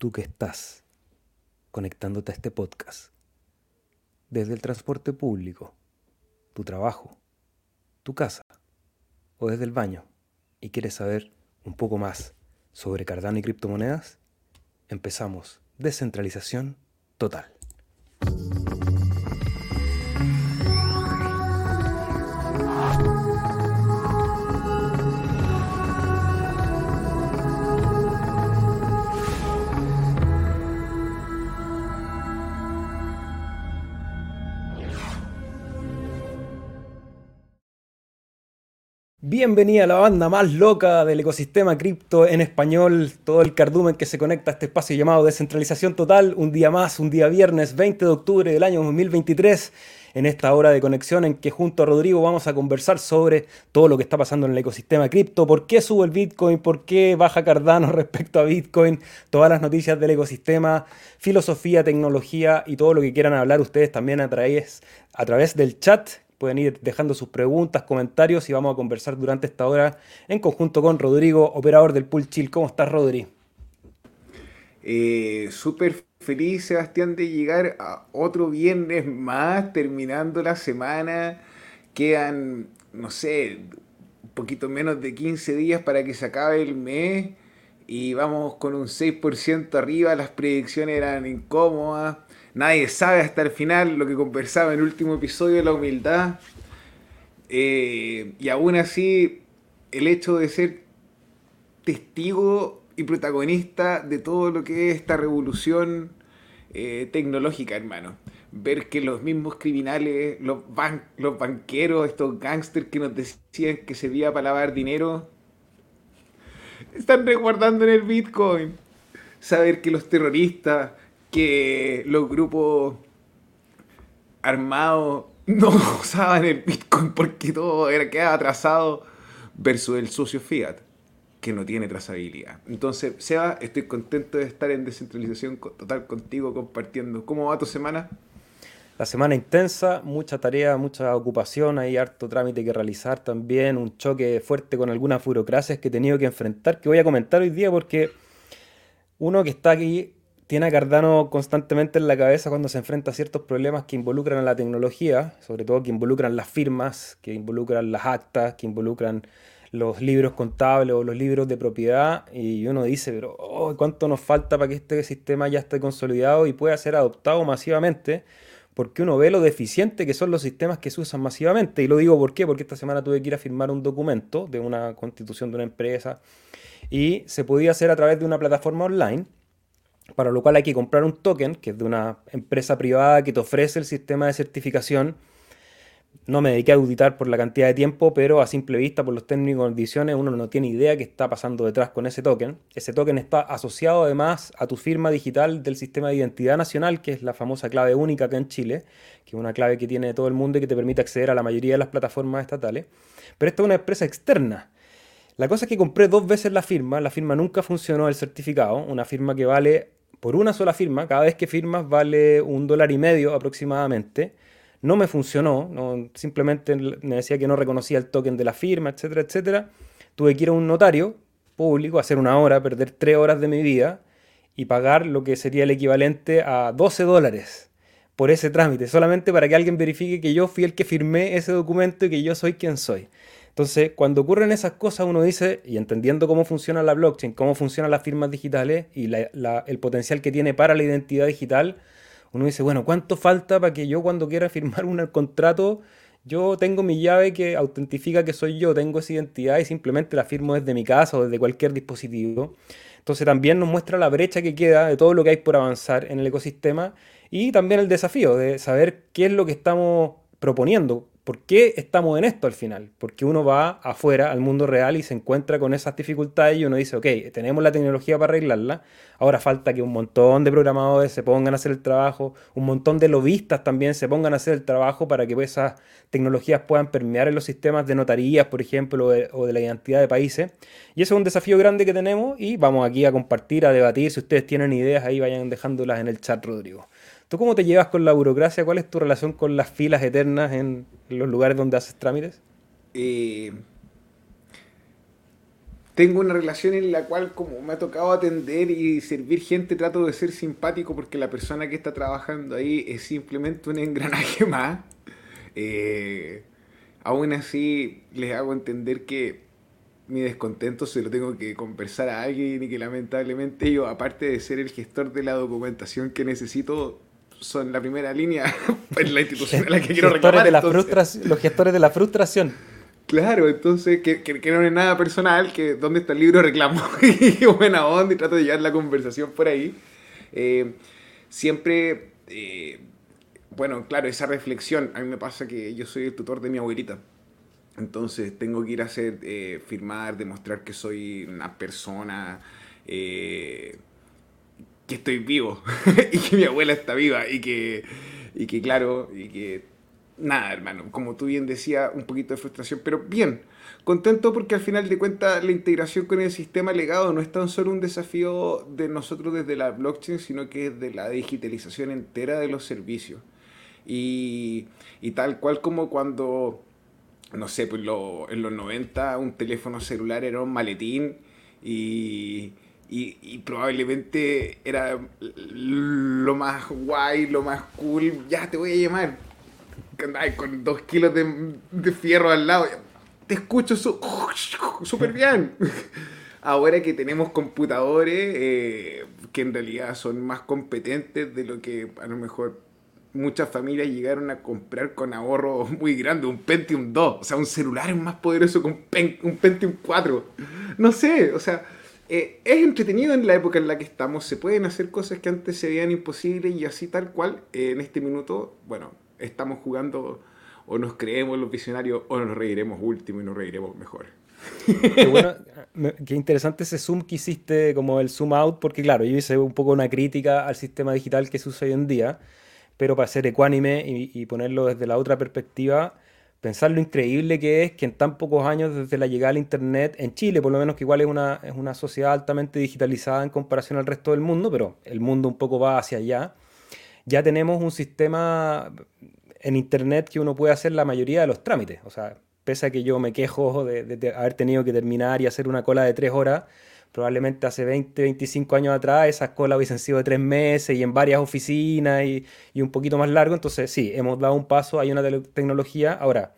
tú que estás conectándote a este podcast desde el transporte público, tu trabajo, tu casa o desde el baño y quieres saber un poco más sobre Cardano y criptomonedas, empezamos descentralización total. Bienvenida a la banda más loca del ecosistema cripto en español, todo el cardumen que se conecta a este espacio llamado Descentralización Total, un día más, un día viernes 20 de octubre del año 2023, en esta hora de conexión en que junto a Rodrigo vamos a conversar sobre todo lo que está pasando en el ecosistema cripto, por qué sube el Bitcoin, por qué baja Cardano respecto a Bitcoin, todas las noticias del ecosistema, filosofía, tecnología y todo lo que quieran hablar ustedes también a través, a través del chat Pueden ir dejando sus preguntas, comentarios y vamos a conversar durante esta hora en conjunto con Rodrigo, operador del Pool Chill. ¿Cómo estás, Rodri? Eh, Súper feliz, Sebastián, de llegar a otro viernes más, terminando la semana. Quedan, no sé, un poquito menos de 15 días para que se acabe el mes y vamos con un 6% arriba. Las predicciones eran incómodas nadie sabe hasta el final lo que conversaba en el último episodio de la humildad. Eh, y aún así, el hecho de ser testigo y protagonista de todo lo que es esta revolución eh, tecnológica, hermano. Ver que los mismos criminales, los, los banqueros, estos gángsters que nos decían que servía para lavar dinero, están resguardando en el Bitcoin. Saber que los terroristas, que los grupos armados no usaban el Bitcoin porque todo era quedaba atrasado versus el socio fiat que no tiene trazabilidad. Entonces, Seba, estoy contento de estar en descentralización total contigo compartiendo. ¿Cómo va tu semana? La semana intensa, mucha tarea, mucha ocupación, hay harto trámite que realizar también, un choque fuerte con algunas burocracias que he tenido que enfrentar, que voy a comentar hoy día porque uno que está aquí tiene a Cardano constantemente en la cabeza cuando se enfrenta a ciertos problemas que involucran a la tecnología, sobre todo que involucran las firmas, que involucran las actas, que involucran los libros contables o los libros de propiedad y uno dice, pero oh, ¿cuánto nos falta para que este sistema ya esté consolidado y pueda ser adoptado masivamente? Porque uno ve lo deficiente que son los sistemas que se usan masivamente. Y lo digo por qué, porque esta semana tuve que ir a firmar un documento de una constitución de una empresa y se podía hacer a través de una plataforma online para lo cual hay que comprar un token, que es de una empresa privada que te ofrece el sistema de certificación. No me dediqué a auditar por la cantidad de tiempo, pero a simple vista, por los términos y condiciones, uno no tiene idea qué está pasando detrás con ese token. Ese token está asociado además a tu firma digital del sistema de identidad nacional, que es la famosa clave única acá en Chile, que es una clave que tiene todo el mundo y que te permite acceder a la mayoría de las plataformas estatales. Pero esta es una empresa externa. La cosa es que compré dos veces la firma, la firma nunca funcionó el certificado, una firma que vale por una sola firma, cada vez que firmas vale un dólar y medio aproximadamente. No me funcionó, simplemente me decía que no reconocía el token de la firma, etcétera, etcétera. Tuve que ir a un notario público, hacer una hora, perder tres horas de mi vida y pagar lo que sería el equivalente a 12 dólares por ese trámite, solamente para que alguien verifique que yo fui el que firmé ese documento y que yo soy quien soy. Entonces, cuando ocurren esas cosas, uno dice, y entendiendo cómo funciona la blockchain, cómo funcionan las firmas digitales y el potencial que tiene para la identidad digital, uno dice, bueno, ¿cuánto falta para que yo cuando quiera firmar un contrato, yo tengo mi llave que autentifica que soy yo, tengo esa identidad y simplemente la firmo desde mi casa o desde cualquier dispositivo? Entonces también nos muestra la brecha que queda de todo lo que hay por avanzar en el ecosistema y también el desafío de saber qué es lo que estamos proponiendo, ¿Por qué estamos en esto al final? Porque uno va afuera al mundo real y se encuentra con esas dificultades y uno dice, ok, tenemos la tecnología para arreglarla, ahora falta que un montón de programadores se pongan a hacer el trabajo, un montón de lobistas también se pongan a hacer el trabajo para que esas tecnologías puedan permear en los sistemas de notarías, por ejemplo, o de, la identidad de países. Y eso es un desafío grande que tenemos y vamos aquí a compartir, a debatir. Si ustedes tienen ideas, ahí vayan dejándolas en el chat, Rodrigo. ¿Tú cómo te llevas con la burocracia? ¿Cuál es tu relación con las filas eternas en los lugares donde haces trámites? Eh, tengo una relación en la cual como me ha tocado atender y servir gente, trato de ser simpático porque la persona que está trabajando ahí es simplemente un engranaje más. Eh, aún así les hago entender que mi descontento se lo tengo que conversar a alguien y que lamentablemente yo, aparte de ser el gestor de la documentación que necesito, son la primera línea en la institución a la que quiero reclamar. De la los gestores de la frustración. Claro, entonces, que, que, no es nada personal, que dónde está el libro reclamo, y buena onda, y trato de llevar la conversación por ahí. Eh, siempre, eh, bueno, claro, esa reflexión, a mí me pasa que yo soy el tutor de mi abuelita. Entonces tengo que ir a hacer, eh, firmar, demostrar que soy una persona, que estoy vivo, y que mi abuela está viva, y que, y que claro, y que nada, hermano, como tú bien decías, un poquito de frustración, pero bien, contento porque al final de cuentas la integración con el sistema legado no es tan solo un desafío de nosotros desde la blockchain, sino que es de la digitalización entera de los servicios. Y, tal cual como cuando, no sé, pues en los 90 un teléfono celular era un maletín y... Y, probablemente era lo más guay, lo más cool. Ya te voy a llamar con dos kilos de, fierro al lado. Te escucho súper bien. Ahora que tenemos computadores eh, que en realidad son más competentes de lo que a lo mejor muchas familias llegaron a comprar con ahorro muy grande, un Pentium 2, o sea, un celular más poderoso que un, Pentium 4. No sé, o sea, eh, es entretenido en la época en la que estamos, se pueden hacer cosas que antes se veían imposibles y así tal cual, eh, en este minuto, bueno, estamos jugando o nos creemos los visionarios o nos reiremos último y nos reiremos mejor. Qué, interesante ese zoom que hiciste, como el zoom out, porque claro, yo hice un poco una crítica al sistema digital que se usa hoy en día, pero para ser ecuánime y, ponerlo desde la otra perspectiva, pensar lo increíble que es que en tan pocos años desde la llegada al Internet, en Chile por lo menos que igual es una, es una sociedad altamente digitalizada en comparación al resto del mundo, pero el mundo un poco va hacia allá, ya tenemos un sistema en Internet que uno puede hacer la mayoría de los trámites. O sea, pese a que yo me quejo de, haber tenido que terminar y hacer una cola de tres horas, probablemente hace 20, 25 años atrás esas colas hubiesen sido de tres meses y en varias oficinas y, un poquito más largo. Entonces, sí, hemos dado un paso, hay una tecnología. Ahora,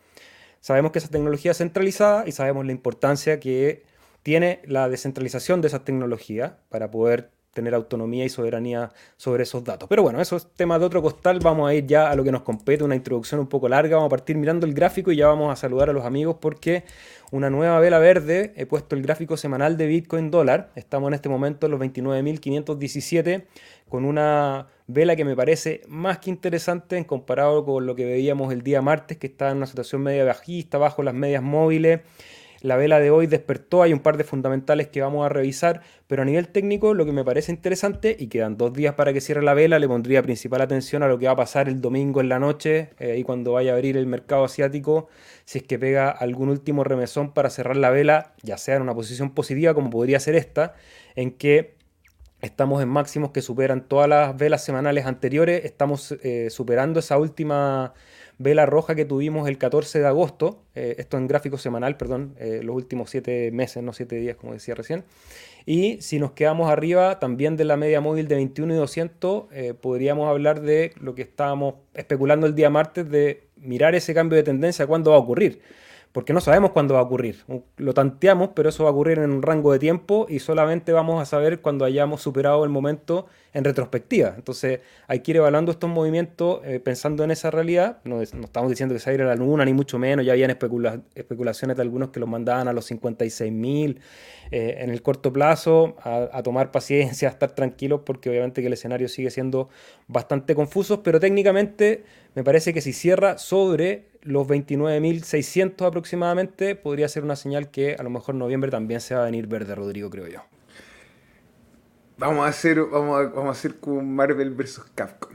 sabemos que esa tecnología es centralizada y sabemos la importancia que tiene la descentralización de esa tecnología para poder tener autonomía y soberanía sobre esos datos. Pero bueno, eso es tema de otro costal. Vamos a ir ya a lo que nos compete, una introducción un poco larga. Vamos a partir mirando el gráfico y ya vamos a saludar a los amigos porque una nueva vela verde, he puesto el gráfico semanal de Bitcoin dólar. Estamos en este momento en los 29.517 con una vela que me parece más que interesante en comparado con lo que veíamos el día martes, que está en una situación media bajista, bajo las medias móviles. La vela de hoy despertó, hay un par de fundamentales que vamos a revisar, pero a nivel técnico lo que me parece interesante, y quedan dos días para que cierre la vela, le pondría principal atención a lo que va a pasar el domingo en la noche, eh, ahí cuando vaya a abrir el mercado asiático, si es que pega algún último remesón para cerrar la vela, ya sea en una posición positiva como podría ser esta, en que estamos en máximos que superan todas las velas semanales anteriores, estamos eh, superando esa última vela roja que tuvimos el 14 de agosto, eh, esto en gráfico semanal, perdón, eh, los últimos 7 meses, no 7 días como decía recién. Y si nos quedamos arriba también de la media móvil de 21 y 200, eh, podríamos hablar de lo que estábamos especulando el día martes, de mirar ese cambio de tendencia, cuándo va a ocurrir porque no sabemos cuándo va a ocurrir. Lo tanteamos, pero eso va a ocurrir en un rango de tiempo y solamente vamos a saber cuando hayamos superado el momento en retrospectiva. Entonces hay que ir evaluando estos movimientos eh, pensando en esa realidad. No, estamos diciendo que se va a la luna, ni mucho menos. Ya habían especulaciones de algunos que los mandaban a los 56 mil eh, en el corto plazo, a, a, tomar paciencia, a estar tranquilos, porque obviamente que el escenario sigue siendo bastante confuso, pero técnicamente me parece que si cierra sobre los 29.600 aproximadamente, podría ser una señal que a lo mejor noviembre también se va a venir verde, Rodrigo, creo yo. Vamos a hacer, vamos a, vamos a hacer con Marvel vs. Capcom.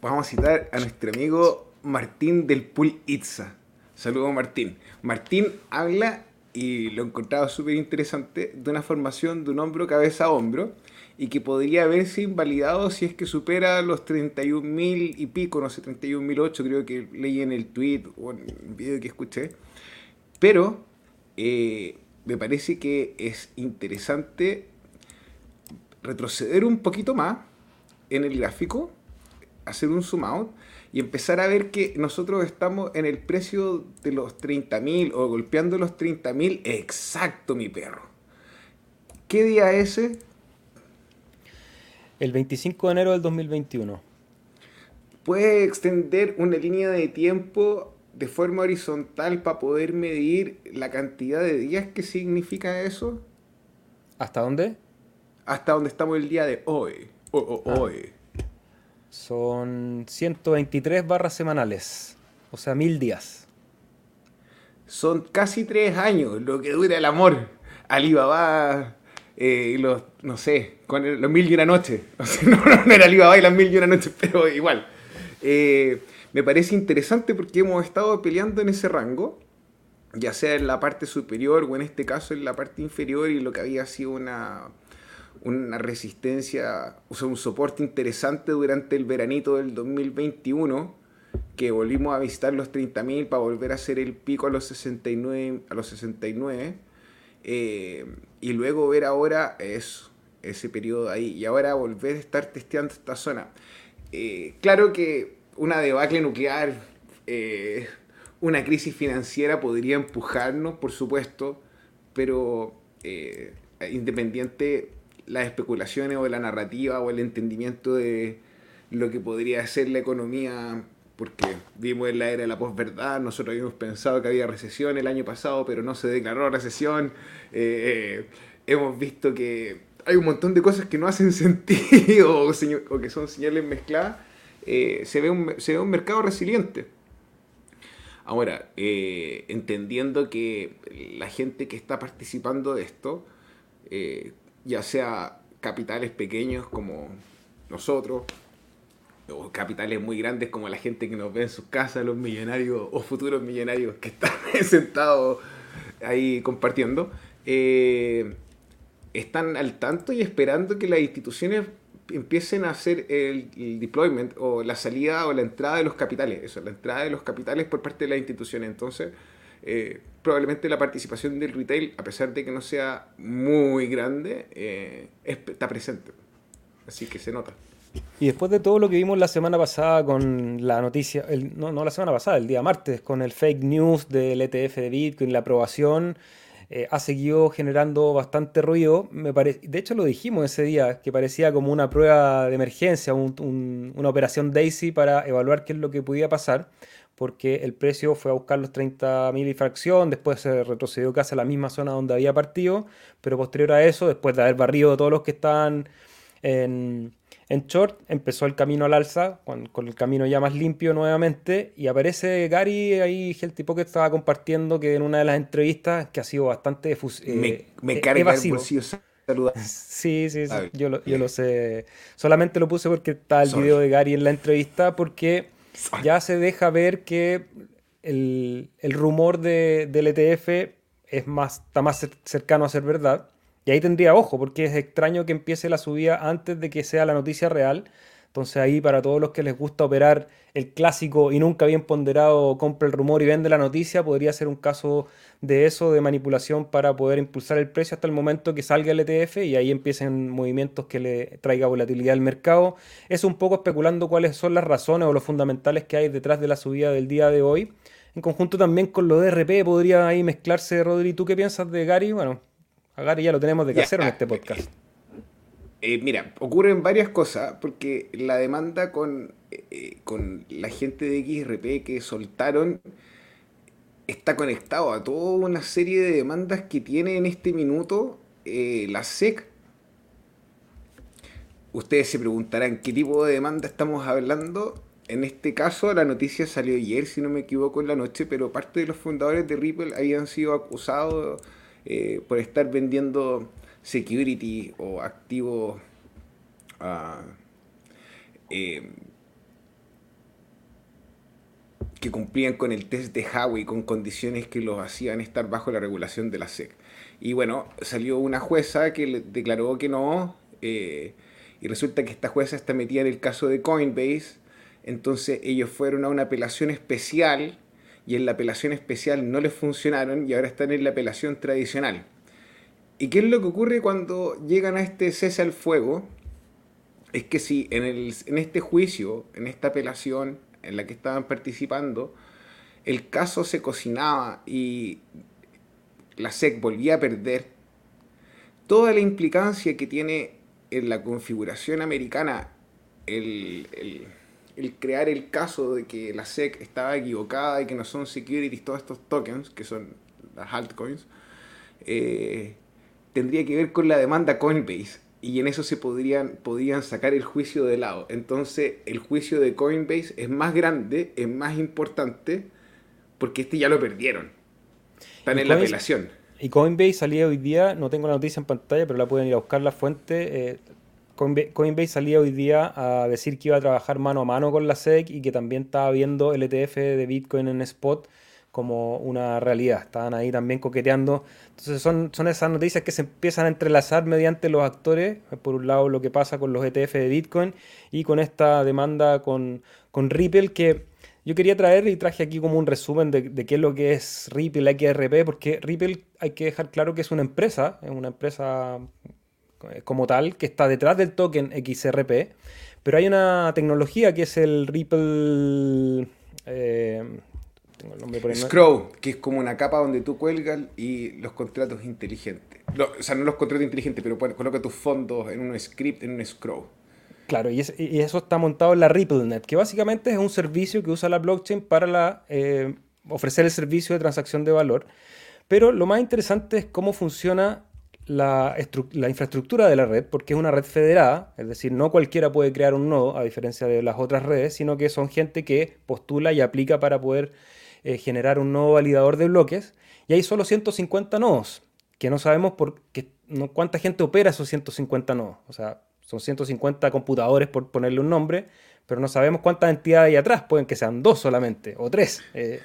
Vamos a citar a nuestro amigo Martín del Pool Itza. Saludos Martín. Martín habla, y lo he encontrado súper interesante, de una formación de un hombro cabeza a hombro y que podría haberse invalidado si es que supera los 31.000 y pico, no sé, 31.008 creo que leí en el tweet o en el video que escuché. Pero eh, me parece que es interesante retroceder un poquito más en el gráfico, hacer un zoom out y empezar a ver que nosotros estamos en el precio de los 30.000 o golpeando los 30.000 exacto, mi perro. ¿Qué día es ese? El 25 de enero del 2021. ¿Puedes extender una línea de tiempo de forma horizontal para poder medir la cantidad de días que significa eso? ¿Hasta dónde? Hasta donde estamos el día de hoy. Ah. hoy. Son 123 barras semanales, o sea, mil días. Son casi tres años lo que dura el amor. Alibaba eh, los, no sé, con los mil y una noches. no, no, era Alibaba y las mil y una noches, pero igual. Eh, me parece interesante porque hemos estado peleando en ese rango, ya sea en la parte superior o en este caso en la parte inferior y lo que había sido una una resistencia, o sea, un soporte interesante durante el veranito del 2021, que volvimos a visitar los 30.000 para volver a hacer el pico a los 69, a los 69 eh, y luego ver ahora eso, ese periodo ahí, y ahora volver a estar testeando esta zona. Eh, claro que una debacle nuclear, eh, una crisis financiera podría empujarnos, por supuesto, pero independiente las especulaciones o la narrativa o el entendimiento de lo que podría ser la economía, porque vimos en la era de la posverdad, nosotros habíamos pensado que había recesión el año pasado, pero no se declaró recesión. Eh, hemos visto que hay un montón de cosas que no hacen sentido o, que son señales mezcladas. Eh, se, ve un, se ve un mercado resiliente. Ahora, eh, entendiendo que la gente que está participando de esto, ya sea capitales pequeños como nosotros, o capitales muy grandes como la gente que nos ve en sus casas, los millonarios o futuros millonarios que están sentados ahí compartiendo, eh, están al tanto y esperando que las instituciones empiecen a hacer el, deployment o la salida o la entrada de los capitales, eso, la entrada de los capitales por parte de las instituciones. Entonces, eh, probablemente la participación del retail, a pesar de que no sea muy grande, eh, está presente. Así que se nota. Y después de todo lo que vimos la semana pasada con la noticia, no, no, la semana pasada, el día martes, con el fake news del ETF de Bitcoin, la aprobación, eh, ha seguido generando bastante ruido. Me de hecho, lo dijimos ese día, que parecía como una prueba de emergencia, una operación Daisy para evaluar qué es lo que podía pasar porque el precio fue a buscar los 30.000 y fracción, después se retrocedió casi a la misma zona donde había partido, pero posterior a eso, después de haber barrido todos los que estaban en, short, empezó el camino al alza, con, el camino ya más limpio nuevamente, y aparece Gary ahí, el tipo que estaba compartiendo que en una de las entrevistas, que ha sido bastante eh, me, me carga evasivo. Sí, sí, sí. Yo, lo, yo lo sé. Solamente lo puse porque está el video de Gary en la entrevista, porque ya se deja ver que el, rumor de, del ETF es más, está más cercano a ser verdad. Y ahí tendría ojo, porque es extraño que empiece la subida antes de que sea la noticia real. Entonces ahí para todos los que les gusta operar el clásico y nunca bien ponderado compra el rumor y vende la noticia, podría ser un caso de eso, de manipulación para poder impulsar el precio hasta el momento que salga el ETF y ahí empiecen movimientos que le traiga volatilidad al mercado. Es un poco especulando cuáles son las razones o los fundamentales que hay detrás de la subida del día de hoy. En conjunto también con lo de RP podría ahí mezclarse, Rodri. ¿Tú qué piensas de Gary? Bueno, a Gary ya lo tenemos de casero en este podcast. Eh, mira, ocurren varias cosas, porque la demanda con, eh, con la gente de XRP que soltaron está conectado a toda una serie de demandas que tiene en este minuto eh, la SEC. Ustedes se preguntarán qué tipo de demanda estamos hablando. En este caso, la noticia salió ayer, si no me equivoco, en la noche, pero parte de los fundadores de Ripple habían sido acusados por estar vendiendo security o activos ah, eh, que cumplían con el test de Howey con condiciones que los hacían estar bajo la regulación de la SEC. Y bueno, salió una jueza que le declaró que no, eh, y resulta que esta jueza está metida en el caso de Coinbase, entonces ellos fueron a una apelación especial y en la apelación especial no les funcionaron y ahora están en la apelación tradicional. ¿Y qué es lo que ocurre cuando llegan a este cese al fuego? Es que si en, el, en este juicio, en esta apelación en la que estaban participando, el caso se cocinaba y la SEC volvía a perder, toda la implicancia que tiene en la configuración americana el, crear el caso de que la SEC estaba equivocada y que no son securities todos estos tokens, que son las altcoins, eh, tendría que ver con la demanda Coinbase. Y en eso se podrían, podrían sacar el juicio de lado. Entonces el juicio de Coinbase es más grande, es más importante, porque este ya lo perdieron. Están en la apelación. Y Coinbase salía hoy día, no tengo la noticia en pantalla, pero la pueden ir a buscar la fuente. Eh, Coinbase salía hoy día a decir que iba a trabajar mano a mano con la SEC y que también estaba viendo el ETF de Bitcoin en spot como una realidad. Estaban ahí también coqueteando. Entonces son, son esas noticias que se empiezan a entrelazar mediante los actores. Por un lado lo que pasa con los ETF de Bitcoin y con esta demanda con, con Ripple que yo quería traer y traje aquí como un resumen de, qué es lo que es Ripple, XRP, porque Ripple hay que dejar claro que es una empresa, es una empresa como tal, que está detrás del token XRP, pero hay una tecnología que es el Ripple... Eh, tengo el nombre por Scroll, que es como una capa donde tú cuelgas y los contratos inteligentes. o sea, no los contratos inteligentes, pero coloca tus fondos en un script, en un scroll. Claro, y, eso está montado en la RippleNet, que básicamente es un servicio que usa la blockchain para eh, ofrecer el servicio de transacción de valor. Pero lo más interesante es cómo funciona la, infraestructura de la red, porque es una red federada, es decir, no cualquiera puede crear un nodo, a diferencia de las otras redes, sino que son gente que postula y aplica para poder eh, generar un nodo validador de bloques. Y hay solo 150 nodos, que no sabemos por qué, no, cuánta gente opera esos 150 nodos. O sea, son 150 computadores por ponerle un nombre, pero no sabemos cuántas entidades hay atrás. Pueden que sean dos solamente o tres. Eh,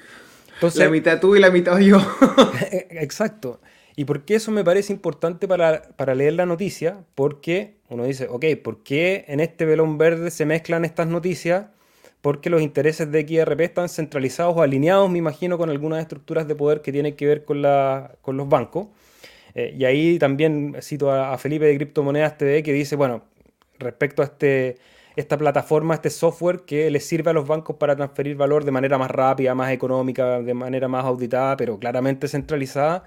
entonces, la mitad tú y la mitad yo. exacto. ¿Y por qué eso me parece importante para, para, leer la noticia? Porque uno dice, ok, ¿por qué en este velón verde se mezclan estas noticias? Porque los intereses de XRP están centralizados o alineados, me imagino, con algunas estructuras de poder que tienen que ver con, la, con los bancos. Eh, y ahí también cito a, a Felipe de Criptomonedas TV que dice, bueno, respecto a este, esta plataforma, este software que les sirve a los bancos para transferir valor de manera más rápida, más económica, de manera más auditada, pero claramente centralizada,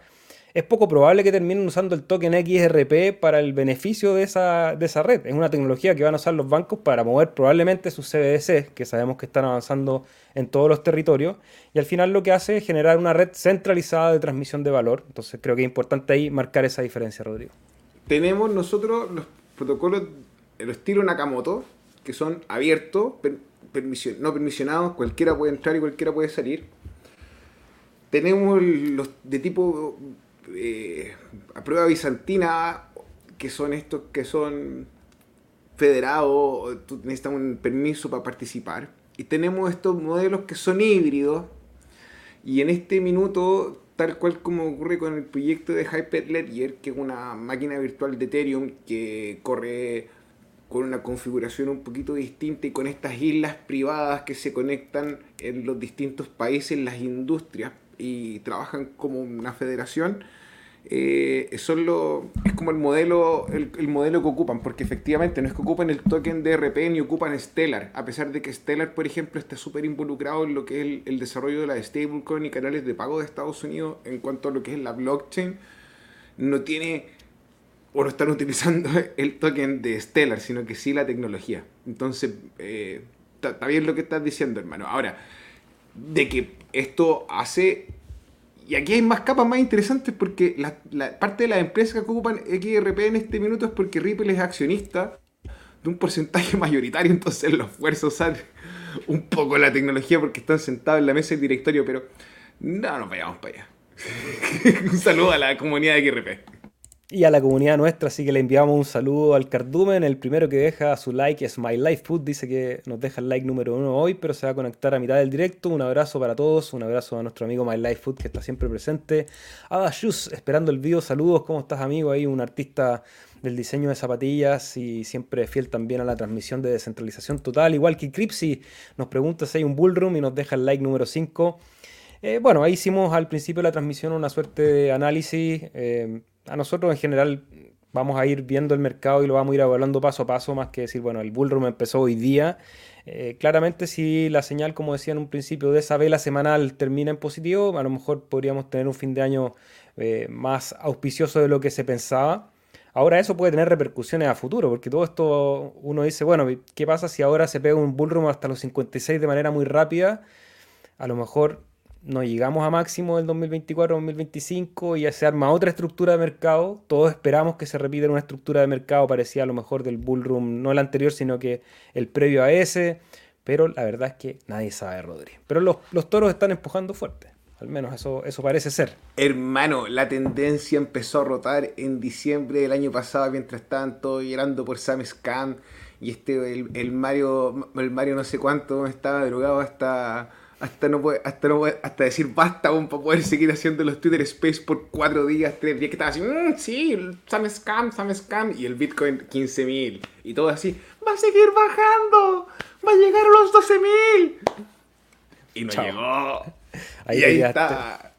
es poco probable que terminen usando el token XRP para el beneficio de esa, de esa red. Es una tecnología que van a usar los bancos para mover probablemente sus CBDC, que sabemos que están avanzando en todos los territorios, y al final lo que hace es generar una red centralizada de transmisión de valor. Entonces creo que es importante ahí marcar esa diferencia, Rodrigo. Tenemos nosotros los protocolos el estilo Nakamoto, que son abiertos, no permisionados, cualquiera puede entrar y cualquiera puede salir. Tenemos los de tipo eh, a prueba bizantina, que son estos que son federados, tú necesitas un permiso para participar. Y tenemos estos modelos que son híbridos. Y en este minuto, tal cual como ocurre con el proyecto de Hyperledger, que es una máquina virtual de Ethereum que corre con una configuración un poquito distinta y con estas islas privadas que se conectan en los distintos países, las industrias y trabajan como una federación, eh, son lo, es como el modelo, el, modelo que ocupan, porque efectivamente no es que ocupen el token de RP ni ocupan Stellar, a pesar de que Stellar, por ejemplo, está súper involucrado en lo que es el, el desarrollo de la stablecoin y canales de pago de Estados Unidos en cuanto a lo que es la blockchain, no tiene o no están utilizando el token de Stellar, sino que sí la tecnología. Entonces, está eh, bien lo que estás diciendo, hermano. Ahora, de que esto hace... Y aquí hay más capas más interesantes porque la, parte de las empresas que ocupan XRP en este minuto es porque Ripple es accionista de un porcentaje mayoritario, entonces los esfuerzo usar un poco la tecnología porque están sentados en la mesa del directorio, pero no nos vayamos para allá. un saludo a la comunidad de XRP y a la comunidad nuestra, así que le enviamos un saludo al Cardumen. El primero que deja su like es My Life dice que nos deja el like número uno hoy, pero se va a conectar a mitad del directo. Un abrazo para todos, un abrazo a nuestro amigo My Life que está siempre presente. Ada Shus, esperando el video, saludos, ¿cómo estás amigo? Ahí un artista del diseño de zapatillas y siempre fiel también a la transmisión de descentralización total, igual que Cripsy nos pregunta si hay un bullroom y nos deja el like número 5. Eh, bueno, ahí hicimos al principio de la transmisión una suerte de análisis. Eh, a nosotros en general vamos a ir viendo el mercado y lo vamos a ir evaluando paso a paso, más que decir, bueno, el bullroom empezó hoy día. Eh, claramente si la señal, como decía en un principio, de esa vela semanal termina en positivo, a lo mejor podríamos tener un fin de año eh, más auspicioso de lo que se pensaba. Ahora eso puede tener repercusiones a futuro, porque todo esto uno dice, bueno, ¿qué pasa si ahora se pega un bullroom hasta los 56 de manera muy rápida? A lo mejor no llegamos a máximo del 2024-2025 y ya se arma otra estructura de mercado. Todos esperamos que se repita una estructura de mercado parecida a lo mejor del bullroom, no el anterior, sino que el previo a ese. Pero la verdad es que nadie sabe, Rodri. Pero los, los toros están empujando fuerte. Al menos eso, eso parece ser. Hermano, la tendencia empezó a rotar en diciembre del año pasado mientras estaban todos llorando por Sam Scam y este el, Mario el Mario no sé cuánto estaba drogado hasta hasta no puede, hasta no hasta decir basta aún para poder seguir haciendo los Twitter Space por cuatro días, tres días que estaba así, mmm, sí, Sam Scam, Sam Scam y el Bitcoin 15.000 y todo así, va a seguir bajando, va a llegar a los 12.000 y no llegó. Ahí y ahí está.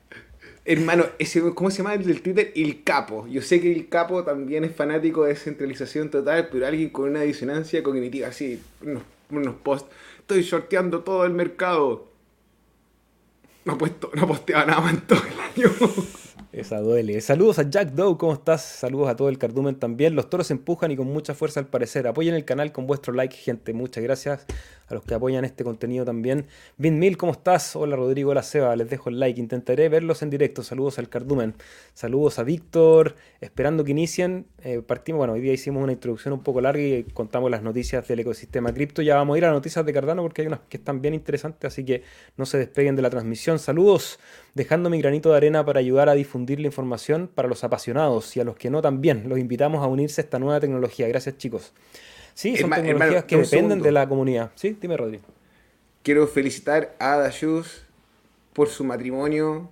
Hermano, ese, ¿cómo se llama el del Twitter? El Capo. Yo sé que el Capo también es fanático de descentralización total, pero alguien con una disonancia cognitiva así, unos, unos posts. Estoy sorteando todo el mercado. No, puesto, no posteaba nada más en todo el año. Esa duele. Saludos a Jack Doe, ¿cómo estás? Saludos a todo el cardumen también. Los toros empujan y con mucha fuerza al parecer. Apoyen el canal con vuestro like, gente. Muchas gracias a los que apoyan este contenido también. Vin Mil, ¿cómo estás? Hola Rodrigo, hola Seba, les dejo el like. Intentaré verlos en directo. Saludos al cardumen. Saludos a Víctor. Esperando que inicien. Eh, partimos, bueno, hoy día hicimos una introducción un poco larga y contamos las noticias del ecosistema cripto. Ya vamos a ir a las noticias de Cardano porque hay unas que están bien interesantes, así que no se despeguen de la transmisión. Saludos dejando mi granito de arena para ayudar a difundir la información para los apasionados y a los que no también. Los invitamos a unirse a esta nueva tecnología. Gracias chicos. Sí, son tecnologías que dependen de la comunidad. Sí, dime Rodrigo. Quiero felicitar a Ada por su matrimonio.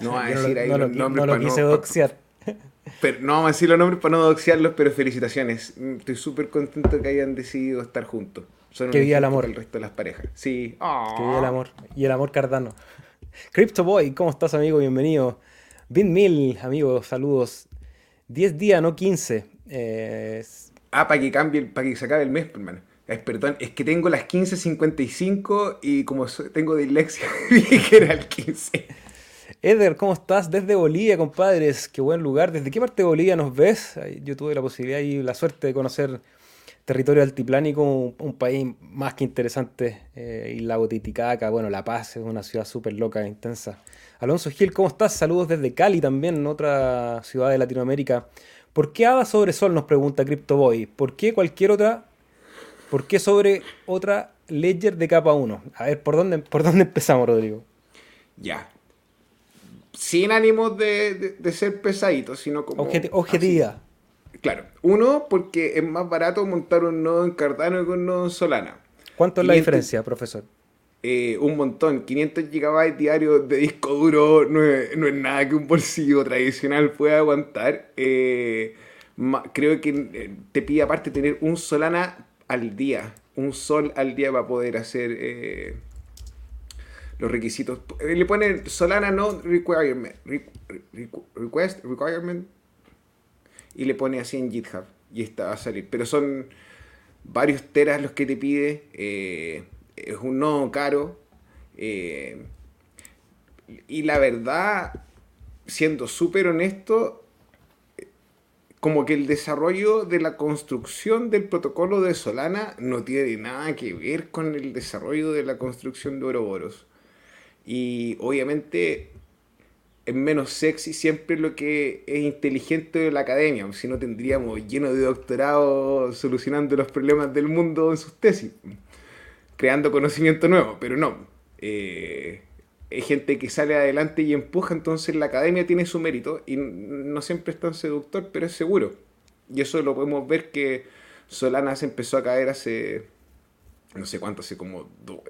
No va a decir ahí los nombres no lo quise doxear. Pero, no vamos a decir los nombres para no doxearlos, pero felicitaciones. Estoy súper contento que hayan decidido estar juntos. Son que viva el amor. El resto de las parejas. Sí. Que viva el amor. Y el amor cardano. Crypto Boy, ¿cómo estás, amigo? Bienvenido. Bin Mil, amigo, saludos. 10 días, no 15. Eh, ah, para que cambie, para que se acabe el mes, hermano. Es, perdón, es que tengo las 15.55 y como tengo dislexia, dije que era el 15. Eder, ¿cómo estás? Desde Bolivia, compadres. Qué buen lugar. ¿Desde qué parte de Bolivia nos ves? Yo tuve la posibilidad y la suerte de conocer territorio altiplánico, un, país más que interesante, eh, y lago Titicaca, bueno, La Paz es una ciudad súper loca e intensa. Alonso Gil, ¿cómo estás? Saludos desde Cali también, otra ciudad de Latinoamérica. ¿Por qué Ada sobre Sol? Nos pregunta CryptoBoy. ¿Por qué cualquier otra? ¿Por qué sobre otra Ledger de capa 1? A ver, ¿por dónde, por dónde empezamos, Rodrigo? Ya. Sin ánimos de, ser pesadito, sino como. objetividad. Claro, uno porque es más barato montar un nodo en Cardano que un nodo en Solana. ¿Cuánto es la diferencia, profesor? Eh, un montón, 500 GB diarios de disco duro no es, nada que un bolsillo tradicional pueda aguantar. Eh, creo que eh, te pide aparte tener un Solana al día, un sol al día para poder hacer los requisitos. Le ponen Solana no requirement, request, requirement, y le pone así en GitHub y está a salir. Pero son varios teras los que te pide, eh, es un nodo caro. Eh, y la verdad, siendo súper honesto, como que el desarrollo de la construcción del protocolo de Solana no tiene nada que ver con el desarrollo de la construcción de Ouroboros. Y obviamente es menos sexy siempre lo que es inteligente de la academia, si no tendríamos lleno de doctorados solucionando los problemas del mundo en sus tesis, creando conocimiento nuevo, pero no. Eh, es gente que sale adelante y empuja, entonces la academia tiene su mérito y no siempre es tan seductor, pero es seguro. Y eso lo podemos ver que Solana se empezó a caer hace, no sé cuánto, hace como dos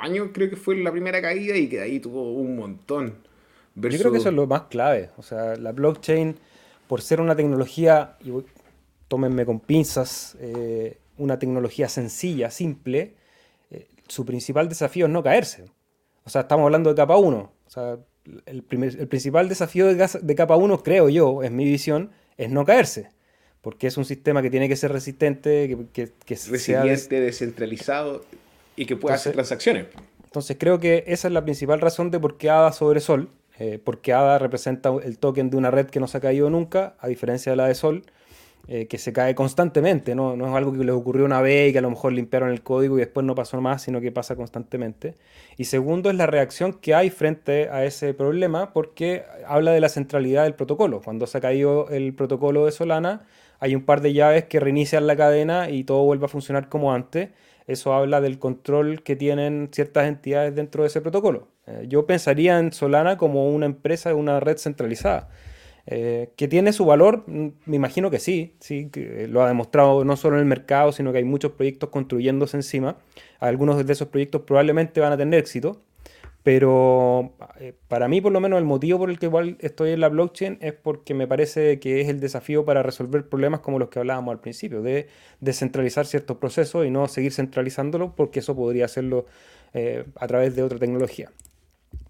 años creo que fue la primera caída y que de ahí tuvo un montón. Yo creo que eso es lo más clave. O sea, la blockchain, por ser una tecnología, y tómenme con pinzas, eh, una tecnología sencilla, simple, eh, su principal desafío es no caerse. O sea, estamos hablando de capa 1. O sea, el, principal desafío de, de capa 1, creo yo, es mi visión, es no caerse. Porque es un sistema que tiene que ser resistente, que, que, Resiliente, descentralizado y que pueda hacer transacciones. Entonces creo que esa es la principal razón de por qué ADA sobre Sol. Eh, porque ADA representa el token de una red que no se ha caído nunca, a diferencia de la de Sol. Eh, que se cae constantemente, ¿no? no es algo que les ocurrió una vez y que a lo mejor limpiaron el código y después no pasó más, sino que pasa constantemente. Y segundo es la reacción que hay frente a ese problema porque habla de la centralidad del protocolo. Cuando se ha caído el protocolo de Solana, hay un par de llaves que reinician la cadena y todo vuelve a funcionar como antes. Eso habla del control que tienen ciertas entidades dentro de ese protocolo. Eh, yo pensaría en Solana como una empresa, una red centralizada. Eh, ¿Que tiene su valor? Mm, me imagino que sí, sí, que lo ha demostrado no solo en el mercado, sino que hay muchos proyectos construyéndose encima. Algunos de esos proyectos probablemente van a tener éxito, pero eh, para mí por lo menos el motivo por el que igual estoy en la blockchain es porque me parece que es el desafío para resolver problemas como los que hablábamos al principio, de descentralizar ciertos procesos y no seguir centralizándolos porque eso podría hacerlo eh, a través de otra tecnología.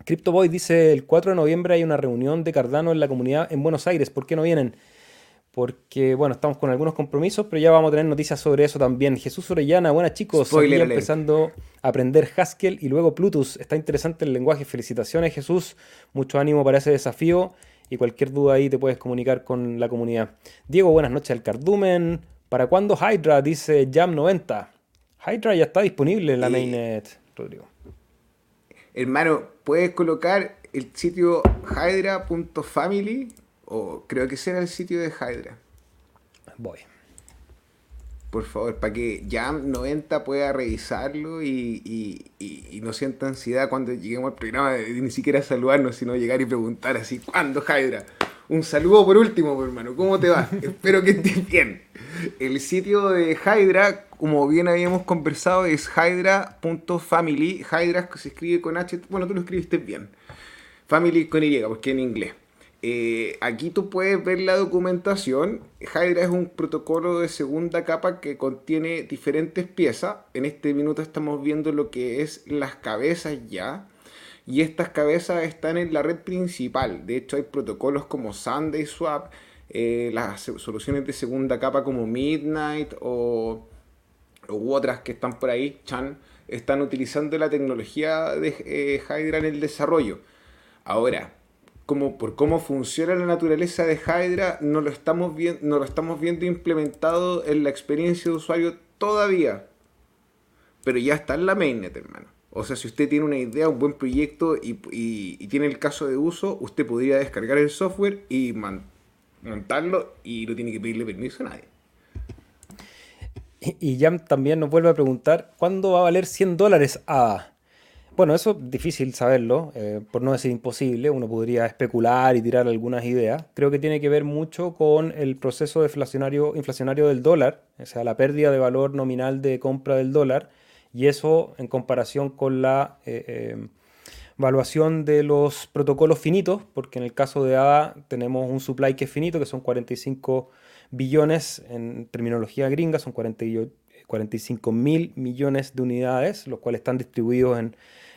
CryptoBoy dice, el 4 de noviembre hay una reunión de Cardano en la comunidad en Buenos Aires. ¿Por qué no vienen? Porque, bueno, estamos con algunos compromisos, pero ya vamos a tener noticias sobre eso también. Jesús Orellana, buenas chicos, Spoiler empezando a aprender Haskell y luego Plutus. Está interesante el lenguaje. Felicitaciones Jesús, mucho ánimo para ese desafío y cualquier duda ahí te puedes comunicar con la comunidad. Diego, buenas noches al Cardumen. ¿Para cuándo Hydra? Dice Jam90. Hydra ya está disponible en la mainnet, Rodrigo. Hermano, puedes colocar el sitio hydra.family o creo que será el sitio de Hydra. Voy. Por favor, para que Jam90 pueda revisarlo y, no sienta ansiedad cuando lleguemos al programa de, ni siquiera saludarnos, sino llegar y preguntar así, ¿cuándo Hydra? Un saludo por último, hermano. ¿Cómo te va? Espero que estés bien. El sitio de Hydra, como bien habíamos conversado, es hydra.family. Hydra se escribe con H. Bueno, tú lo escribiste bien. Family con Y, porque en inglés. Eh, aquí tú puedes ver la documentación. Hydra es un protocolo de segunda capa que contiene diferentes piezas. En este minuto estamos viendo lo que es las cabezas ya y estas cabezas están en la red principal. De hecho, hay protocolos como Sunday Swap, eh, las soluciones de segunda capa como Midnight o, u otras que están por ahí, Chan, están utilizando la tecnología de eh, Hydra en el desarrollo. Ahora, como por cómo funciona la naturaleza de Hydra, no lo estamos, viendo, implementado en la experiencia de usuario todavía. Pero ya está en la mainnet, hermano. O sea, si usted tiene una idea, un buen proyecto y, tiene el caso de uso, usted podría descargar el software y montarlo y no tiene que pedirle permiso a nadie. Y, Jam también nos vuelve a preguntar, ¿cuándo va a valer 100 dólares a... Bueno, eso es difícil saberlo, eh, por no decir imposible, uno podría especular y tirar algunas ideas. Creo que tiene que ver mucho con el proceso deflacionario, inflacionario del dólar, o sea, la pérdida de valor nominal de compra del dólar y eso en comparación con la eh, eh, evaluación de los protocolos finitos, porque en el caso de ADA tenemos un supply que es finito, que son 45 billones en terminología gringa, son 45 mil millones de unidades, los cuales están distribuidos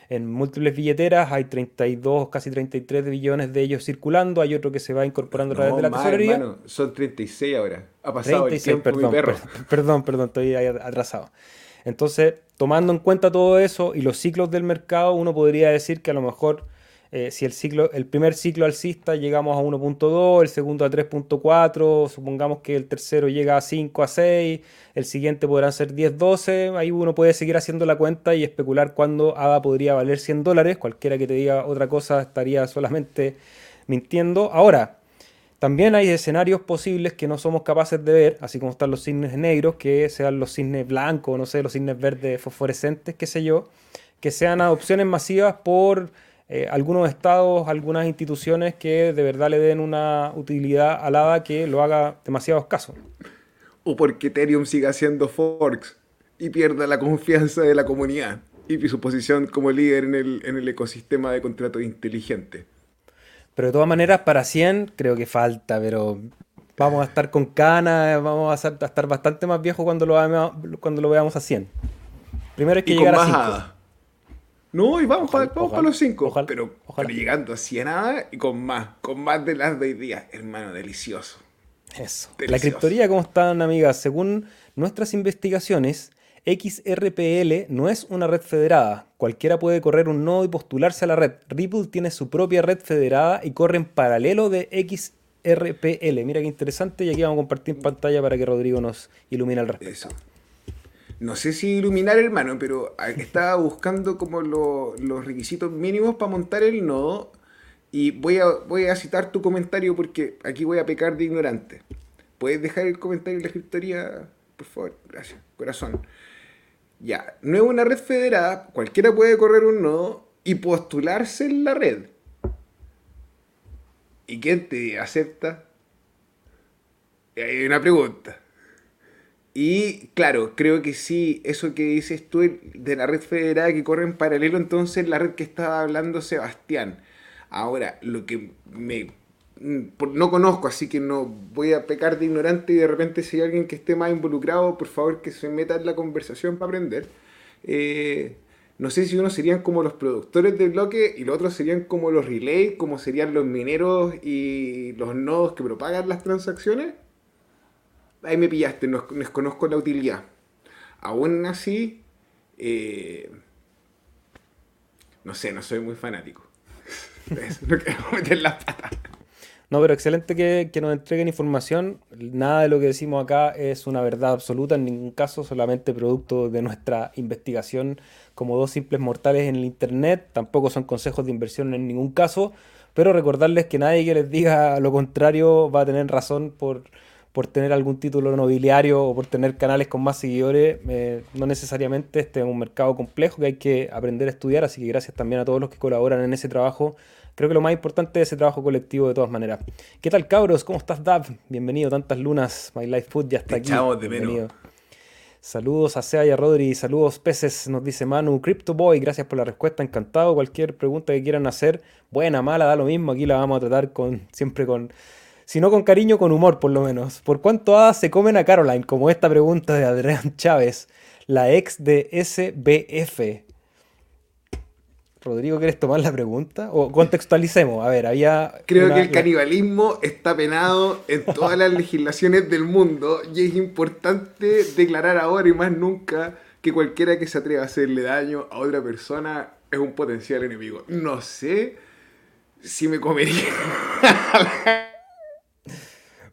en, múltiples billeteras, hay 32, casi 33 billones de ellos circulando, hay otro que se va incorporando a través de la tesorería. son 36 ahora. Ha pasado el tiempo, perdón, perdón, perdón, estoy atrasado. Entonces, tomando en cuenta todo eso y los ciclos del mercado, uno podría decir que a lo mejor eh, si el, ciclo, el primer ciclo alcista llegamos a 1.2, el segundo a 3.4, supongamos que el tercero llega a 5, a 6, el siguiente podrán ser 10, 12, ahí uno puede seguir haciendo la cuenta y especular cuándo ADA podría valer 100 dólares, cualquiera que te diga otra cosa estaría solamente mintiendo. Ahora, también hay escenarios posibles que no somos capaces de ver, así como están los cisnes negros, que sean los cisnes blancos, no sé, los cisnes verdes fosforescentes, qué sé yo, que sean adopciones masivas por eh, algunos estados, algunas instituciones que de verdad le den una utilidad alada que lo haga demasiado escaso. O porque Ethereum siga haciendo forks y pierda la confianza de la comunidad y su posición como líder en el, en el ecosistema de contratos inteligentes. Pero de todas maneras, para 100 creo que falta, pero vamos a estar con canas, vamos a, estar bastante más viejos cuando lo, veamos, cuando lo veamos a 100. Primero hay que llegar a 5. No, y vamos, para los 5. Pero, pero, llegando así a nada y con más, con más de las de hoy día. Hermano, delicioso. Eso. La criptoría, ¿cómo están, amigas? Según nuestras investigaciones, XRPL no es una red federada. Cualquiera puede correr un nodo y postularse a la red. Ripple tiene su propia red federada y corre en paralelo de XRPL. Mira qué interesante y aquí vamos a compartir pantalla para que Rodrigo nos ilumine al respecto. Eso. No sé si iluminar, hermano, pero estaba buscando como los requisitos mínimos para montar el nodo y voy a, citar tu comentario porque aquí voy a pecar de ignorante. ¿Puedes dejar el comentario en la escritoría, por favor? Gracias, corazón. Ya, no es una red federada, cualquiera puede correr un nodo y postularse en la red. ¿Y quién te acepta? Hay una pregunta. Y claro, creo que sí, eso que dices tú de la red federada que corre en paralelo, entonces la red que estaba hablando Sebastián. Ahora, lo que me no conozco, así que no voy a pecar de ignorante y de repente si hay alguien que esté más involucrado, por favor que se meta en la conversación para aprender. Eh, no sé si unos serían como los productores de bloque y los otros serían como los relays, como serían los mineros y los nodos que propagan las transacciones. Ahí me pillaste, no desconozco la utilidad. Aún así, eh, no sé, no soy muy fanático. no quiero meter las patas. No, pero excelente que, nos entreguen información. Nada de lo que decimos acá es una verdad absoluta, en ningún caso, solamente producto de nuestra investigación como dos simples mortales en el Internet. Tampoco son consejos de inversión en ningún caso, pero recordarles que nadie que les diga lo contrario va a tener razón por, por tener algún título nobiliario o por tener canales con más seguidores. Eh, no necesariamente este es un mercado complejo que hay que aprender a estudiar, así que gracias también a todos los que colaboran en ese trabajo creo que lo más importante es ese trabajo colectivo de todas maneras. ¿Qué tal, cabros? ¿Cómo estás, Dav? Bienvenido, tantas lunas. My Life Food ya está aquí. de Bienvenido. Saludos a Sea y a Rodri, saludos peces, nos dice Manu. Crypto Boy, gracias por la respuesta, encantado. Cualquier pregunta que quieran hacer, buena, mala, da lo mismo. Aquí la vamos a tratar con siempre con, si no con cariño, con humor por lo menos. ¿Por cuánto hadas se comen a Caroline? Como esta pregunta de Adrián Chávez, la ex de SBF. Rodrigo, ¿quieres tomar la pregunta? O contextualicemos. A ver, había. Creo que el canibalismo está penado en todas las legislaciones del mundo y es importante declarar ahora y más nunca que cualquiera que se atreva a hacerle daño a otra persona es un potencial enemigo. No sé si me comería.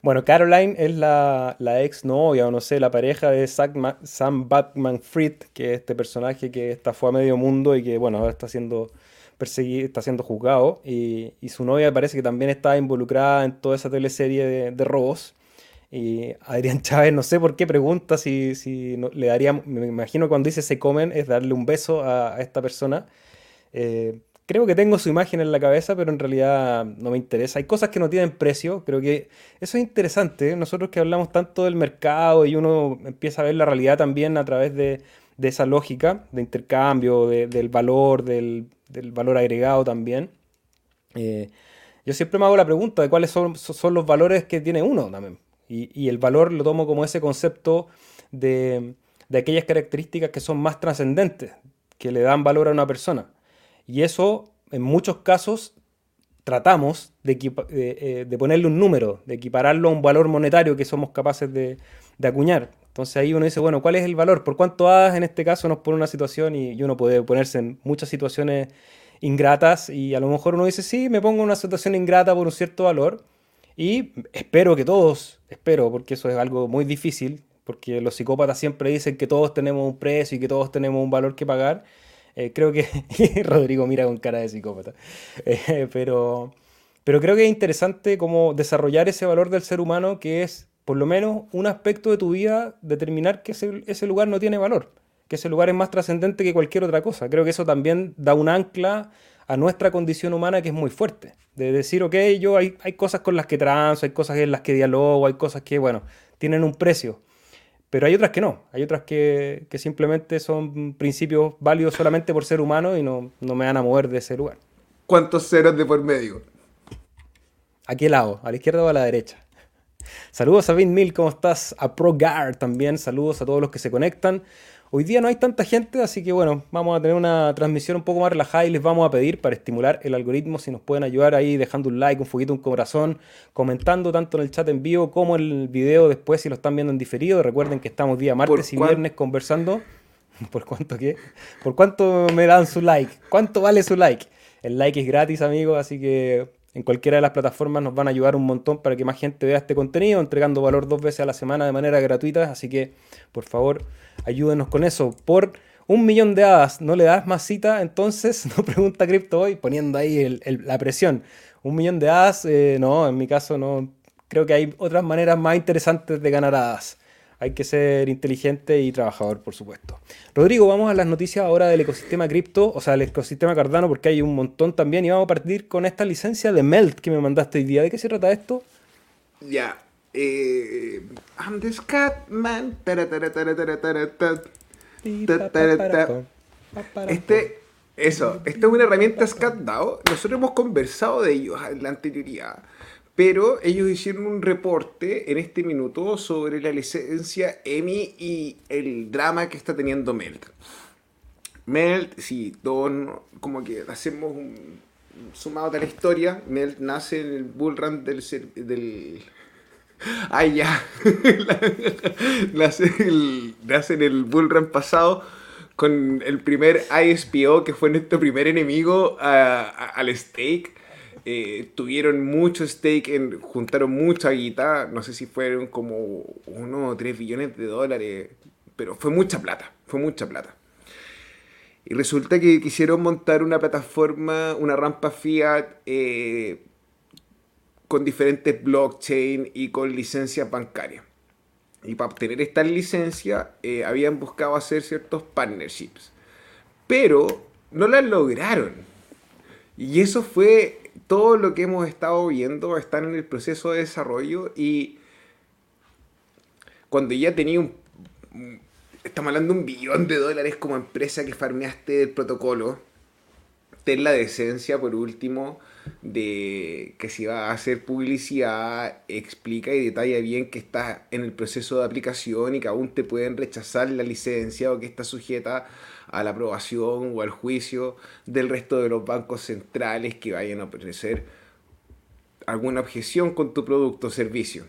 Bueno, Caroline es la, ex novia o no sé, la pareja de Sam Batman Fried, que es este personaje que está fue a medio mundo y que, bueno, ahora está siendo perseguido, está siendo juzgado. Y, su novia parece que también está involucrada en toda esa teleserie de, robos. Y Adrián Chávez, no sé por qué pregunta si, si le daría, me imagino cuando dice se comen, es darle un beso a, esta persona. Eh, creo que tengo su imagen en la cabeza, pero en realidad no me interesa. Hay cosas que no tienen precio, creo que eso es interesante. Nosotros que hablamos tanto del mercado y uno empieza a ver la realidad también a través de, esa lógica de intercambio, del valor, del, valor agregado también. Eh, yo siempre me hago la pregunta de cuáles son, los valores que tiene uno también. Y, el valor lo tomo como ese concepto de, de aquellas características que son más trascendentes, que le dan valor a una persona. Y eso, en muchos casos, tratamos de, eh, de, ponerle un número, de equipararlo a un valor monetario que somos capaces de, acuñar. Entonces ahí uno dice, bueno, ¿cuál es el valor? ¿Por cuánto hadas en este caso nos pone una situación y, uno puede ponerse en muchas situaciones ingratas y a lo mejor uno dice, sí, me pongo en una situación ingrata por un cierto valor y espero que todos, espero, porque eso es algo muy difícil, porque los psicópatas siempre dicen que todos tenemos un precio y que todos tenemos un valor que pagar eh, creo que Rodrigo mira con cara de psicópata. Eh, pero, pero creo que es interesante cómo desarrollar ese valor del ser humano que es, por lo menos, un aspecto de tu vida, determinar que ese, lugar no tiene valor, que ese lugar es más trascendente que cualquier otra cosa. Creo que eso también da un ancla a nuestra condición humana que es muy fuerte. De decir, ok, yo hay, hay cosas con las que transo, hay cosas en las que dialogo, hay cosas que, bueno, tienen un precio pero hay otras que no, hay otras que, simplemente son principios válidos solamente por ser humano y no, me van a mover de ese lugar. ¿Cuántos ceros de por medio? ¿A qué lado? ¿A la izquierda o a la derecha? Saludos a Vin Mil, ¿cómo estás? A ProGuard también, saludos a todos los que se conectan. Hoy día no hay tanta gente, así que bueno, vamos a tener una transmisión un poco más relajada y les vamos a pedir para estimular el algoritmo si nos pueden ayudar ahí dejando un like, un fueguito, un corazón, comentando tanto en el chat en vivo como en el video después si lo están viendo en diferido. Recuerden que estamos día martes y viernes conversando. ¿Por cuánto qué? ¿Por cuánto me dan su like? ¿Cuánto vale su like? El like es gratis, amigos, así que en cualquiera de las plataformas nos van a ayudar un montón para que más gente vea este contenido, entregando valor dos veces a la semana de manera gratuita. Así que, por favor, ayúdenos con eso. Por un millón de hadas, ¿no le das más cita? Entonces, no pregunta Crypto hoy, poniendo ahí la presión. Un millón de hadas, eh, no, en mi caso no. Creo que hay otras maneras más interesantes de ganar hadas hay que ser inteligente y trabajador, por supuesto. Rodrigo, vamos a las noticias ahora del ecosistema cripto, o sea, el ecosistema Cardano, porque hay un montón también. Y vamos a partir con esta licencia de Melt que me mandaste hoy día. ¿De qué se trata esto? Ya. Eh, I'm the Scatman. Este, eso, esta es una herramienta ScatDAO. Nosotros hemos conversado de ellos en la anterioridad. Pero ellos hicieron un reporte en este minuto sobre la licencia EMI y el drama que está teniendo Melt. Melt, sí, todos como que hacemos un sumado de la historia. Melt nace en el bullrun del... del Ay, ya. nace, nace en el bullrun pasado con el primer ISPO, que fue nuestro primer enemigo al stake eh, tuvieron mucho stake, en, juntaron mucha guita, no sé si fueron como uno o tres billones de dólares, pero fue mucha plata, fue mucha plata. Y resulta que quisieron montar una plataforma, una rampa fiat eh, con diferentes blockchain y con licencias bancarias. Y para obtener esta licencia eh, habían buscado hacer ciertos partnerships. Pero no las lograron. Y eso fue todo lo que hemos estado viendo está en el proceso de desarrollo y cuando ya tenía un... Estamos hablando de un billón de dólares como empresa que farmeaste el protocolo. Ten la decencia, por último, de que si va a hacer publicidad, explica y detalla bien que está en el proceso de aplicación y que aún te pueden rechazar la licencia o que está sujeta a la aprobación o al juicio del resto de los bancos centrales que vayan a ofrecer alguna objeción con tu producto o servicio.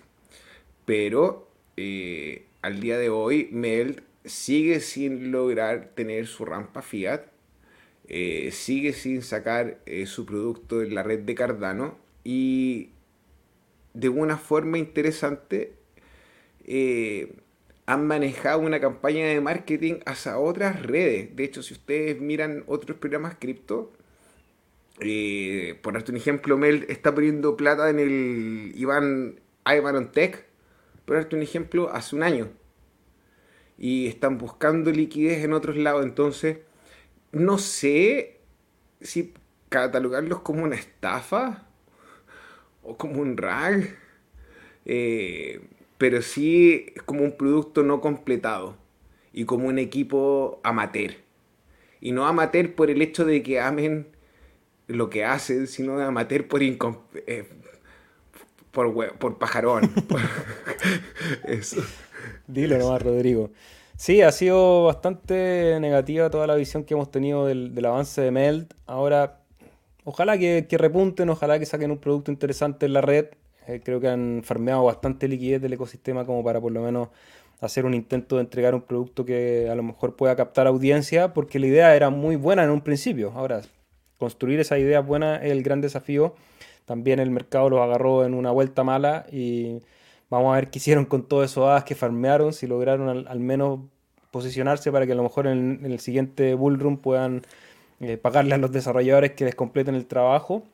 Pero eh, al día de hoy, Meld sigue sin lograr tener su rampa fiat, eh, sigue sin sacar eh, su producto en la red de Cardano y de una forma interesante han manejado una campaña de marketing hacia otras redes. De hecho, si ustedes miran otros programas cripto, eh, por darte un ejemplo, Mel está poniendo plata en el Iván Ivan Tech, por darte un ejemplo, hace un año. Y están buscando liquidez en otros lados. Entonces, no sé si catalogarlos como una estafa o como un rag. Eh, pero sí es como un producto no completado y como un equipo amateur. Y no amateur por el hecho de que amen lo que hacen, sino amateur por, eh, por, por pajarón. Eso. Dilo nomás, Rodrigo. Sí, ha sido bastante negativa toda la visión que hemos tenido del, avance de Meld. Ahora, ojalá que, que repunten, ojalá que saquen un producto interesante en la red. Eh, creo que han farmeado bastante liquidez del ecosistema como para por lo menos hacer un intento de entregar un producto que a lo mejor pueda captar audiencia, porque la idea era muy buena en un principio. Ahora, construir esa idea buena es el gran desafío. También el mercado los agarró en una vuelta mala y vamos a ver qué hicieron con todos esos hadas que farmearon, si lograron al, menos posicionarse para que a lo mejor en, el siguiente bullrun puedan eh, pagarle a los desarrolladores que les completen el trabajo.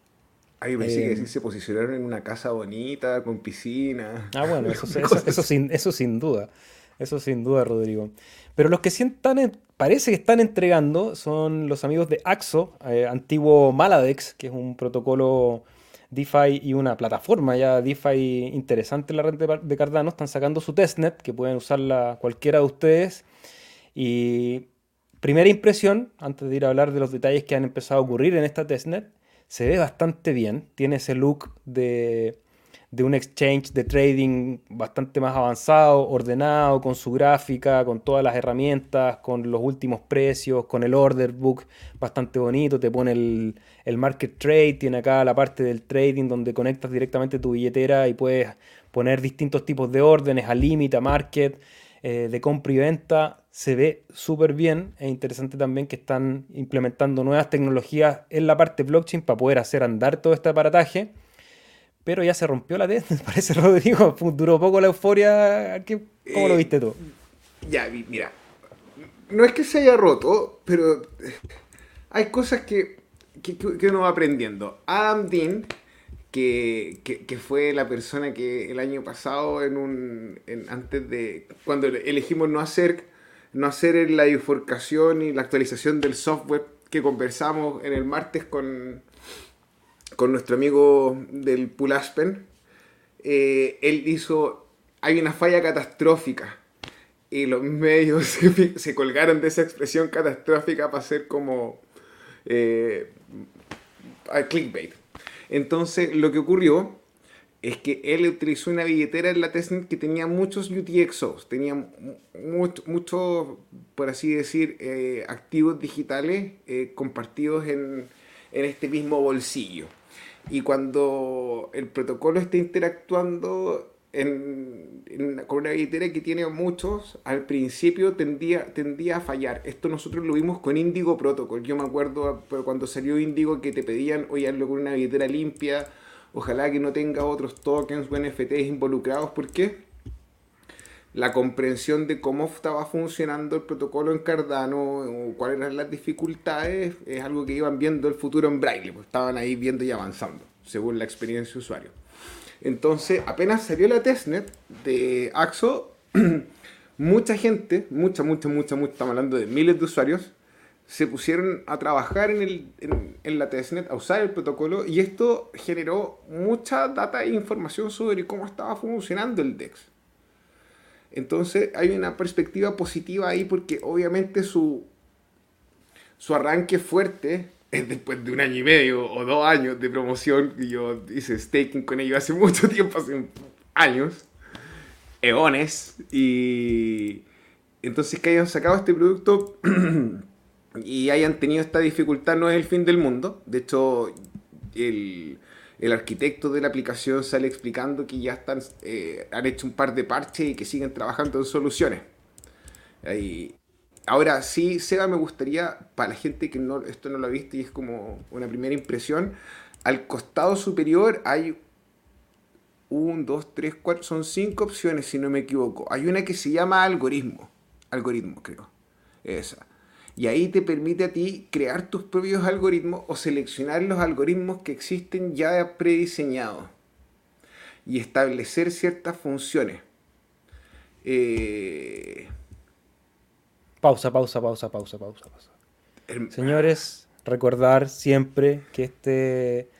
Ay, pensé que sí se posicionaron en una casa bonita, con piscina. Ah, bueno, eso, eso, sin, eso sin duda. Eso sin duda, Rodrigo. Pero los que sí están, parece que están entregando son los amigos de Axo, eh, antiguo Maladex, que es un protocolo DeFi y una plataforma ya DeFi interesante en la red de, Cardano. Están sacando su testnet, que pueden usarla cualquiera de ustedes. Y primera impresión, antes de ir a hablar de los detalles que han empezado a ocurrir en esta testnet, se ve bastante bien. Tiene ese look de, de un exchange de trading bastante más avanzado, ordenado, con su gráfica, con todas las herramientas, con los últimos precios, con el order book bastante bonito, te pone el, el market trade, tiene acá la parte del trading donde conectas directamente tu billetera y puedes poner distintos tipos de órdenes a límite, a market, eh, de compra y venta. Se ve súper bien. Es interesante también que están implementando nuevas tecnologías en la parte blockchain para poder hacer andar todo este aparataje pero ya se rompió la T, parece Rodrigo, duró poco la euforia, ¿cómo lo eh, viste tú? Ya, mira, no es que se haya roto, pero hay cosas que, uno va aprendiendo. Adam Dean, que, fue la persona que el año pasado, en un, antes de, cuando elegimos no hacer, no hacer la bifurcación y la actualización del software que conversamos en el martes con, con nuestro amigo del Pulaspen, eh, él hizo, hay una falla catastrófica y los medios se, colgaron de esa expresión catastrófica para hacer como eh, clickbait. Entonces lo que ocurrió es que él utilizó una billetera en la testnet que tenía muchos UTXOs, tenía muchos, mucho, por así decir, eh, activos digitales compartidos en este mismo bolsillo. Y cuando el protocolo está interactuando con una billetera que tiene muchos, al principio tendía, tendía a fallar. Esto nosotros lo vimos con Indigo Protocol. Yo me acuerdo cuando salió Indigo que te pedían, oye, hazlo con una billetera limpia, ojalá que no tenga otros tokens o NFTs involucrados. ¿Por qué? La comprensión de cómo estaba funcionando el protocolo en Cardano o cuáles eran las dificultades es algo que iban viendo el futuro en Braille, pues estaban ahí viendo y avanzando, según la experiencia de usuario. Entonces, apenas salió la testnet de Axo, mucha gente, mucha, mucha, mucha, mucha, estamos hablando de miles de usuarios, se pusieron a trabajar en, el, en, en, la testnet, a usar el protocolo, y esto generó mucha data e información sobre cómo estaba funcionando el DEX. Entonces hay una perspectiva positiva ahí porque obviamente su, su arranque fuerte es después de un año y medio o dos años de promoción. Yo hice staking con ellos hace mucho tiempo, hace años, eones. Y entonces que hayan sacado este producto y hayan tenido esta dificultad no es el fin del mundo. De hecho, el el arquitecto de la aplicación sale explicando que ya están, eh, han hecho un par de parches y que siguen trabajando en soluciones. ahora sí, Seba, me gustaría, para la gente que no, esto no lo ha visto y es como una primera impresión, al costado superior hay un, dos, tres, cuatro, son cinco opciones si no me equivoco. Hay una que se llama algoritmo, algoritmo creo, esa. Y ahí te permite a ti crear tus propios algoritmos o seleccionar los algoritmos que existen ya prediseñados y establecer ciertas funciones. Eh, pausa, pausa, pausa, pausa, pausa, pausa. Señores, recordar siempre que este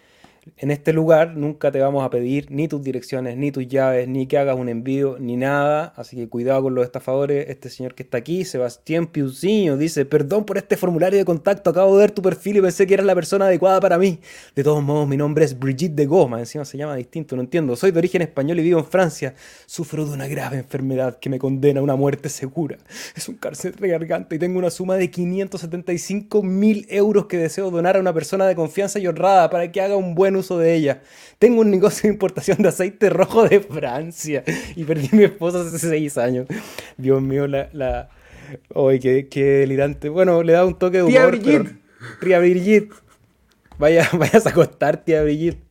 en este lugar nunca te vamos a pedir ni tus direcciones, ni tus llaves, ni que hagas un envío, ni nada. Así que cuidado con los estafadores. Este señor que está aquí, Sebastián Piuciño, dice, perdón por este formulario de contacto, acabo de ver tu perfil y pensé que eras la persona adecuada para mí. De todos modos, mi nombre es Brigitte de Goma, encima se llama distinto, no entiendo. Soy de origen español y vivo en Francia. Sufro de una grave enfermedad que me condena a una muerte segura. Es un cárcel de garganta y tengo una suma de 575 mil euros que deseo donar a una persona de confianza y honrada para que haga un buen uso de ella. Tengo un negocio de importación de aceite rojo de Francia y perdí a mi esposa hace seis años. Dios mío, la... la... qué, delirante. Bueno, le da un toque de humor. Tía Brigitte. tía Brigitte. Vaya, vayas a acostar, tía Brigitte.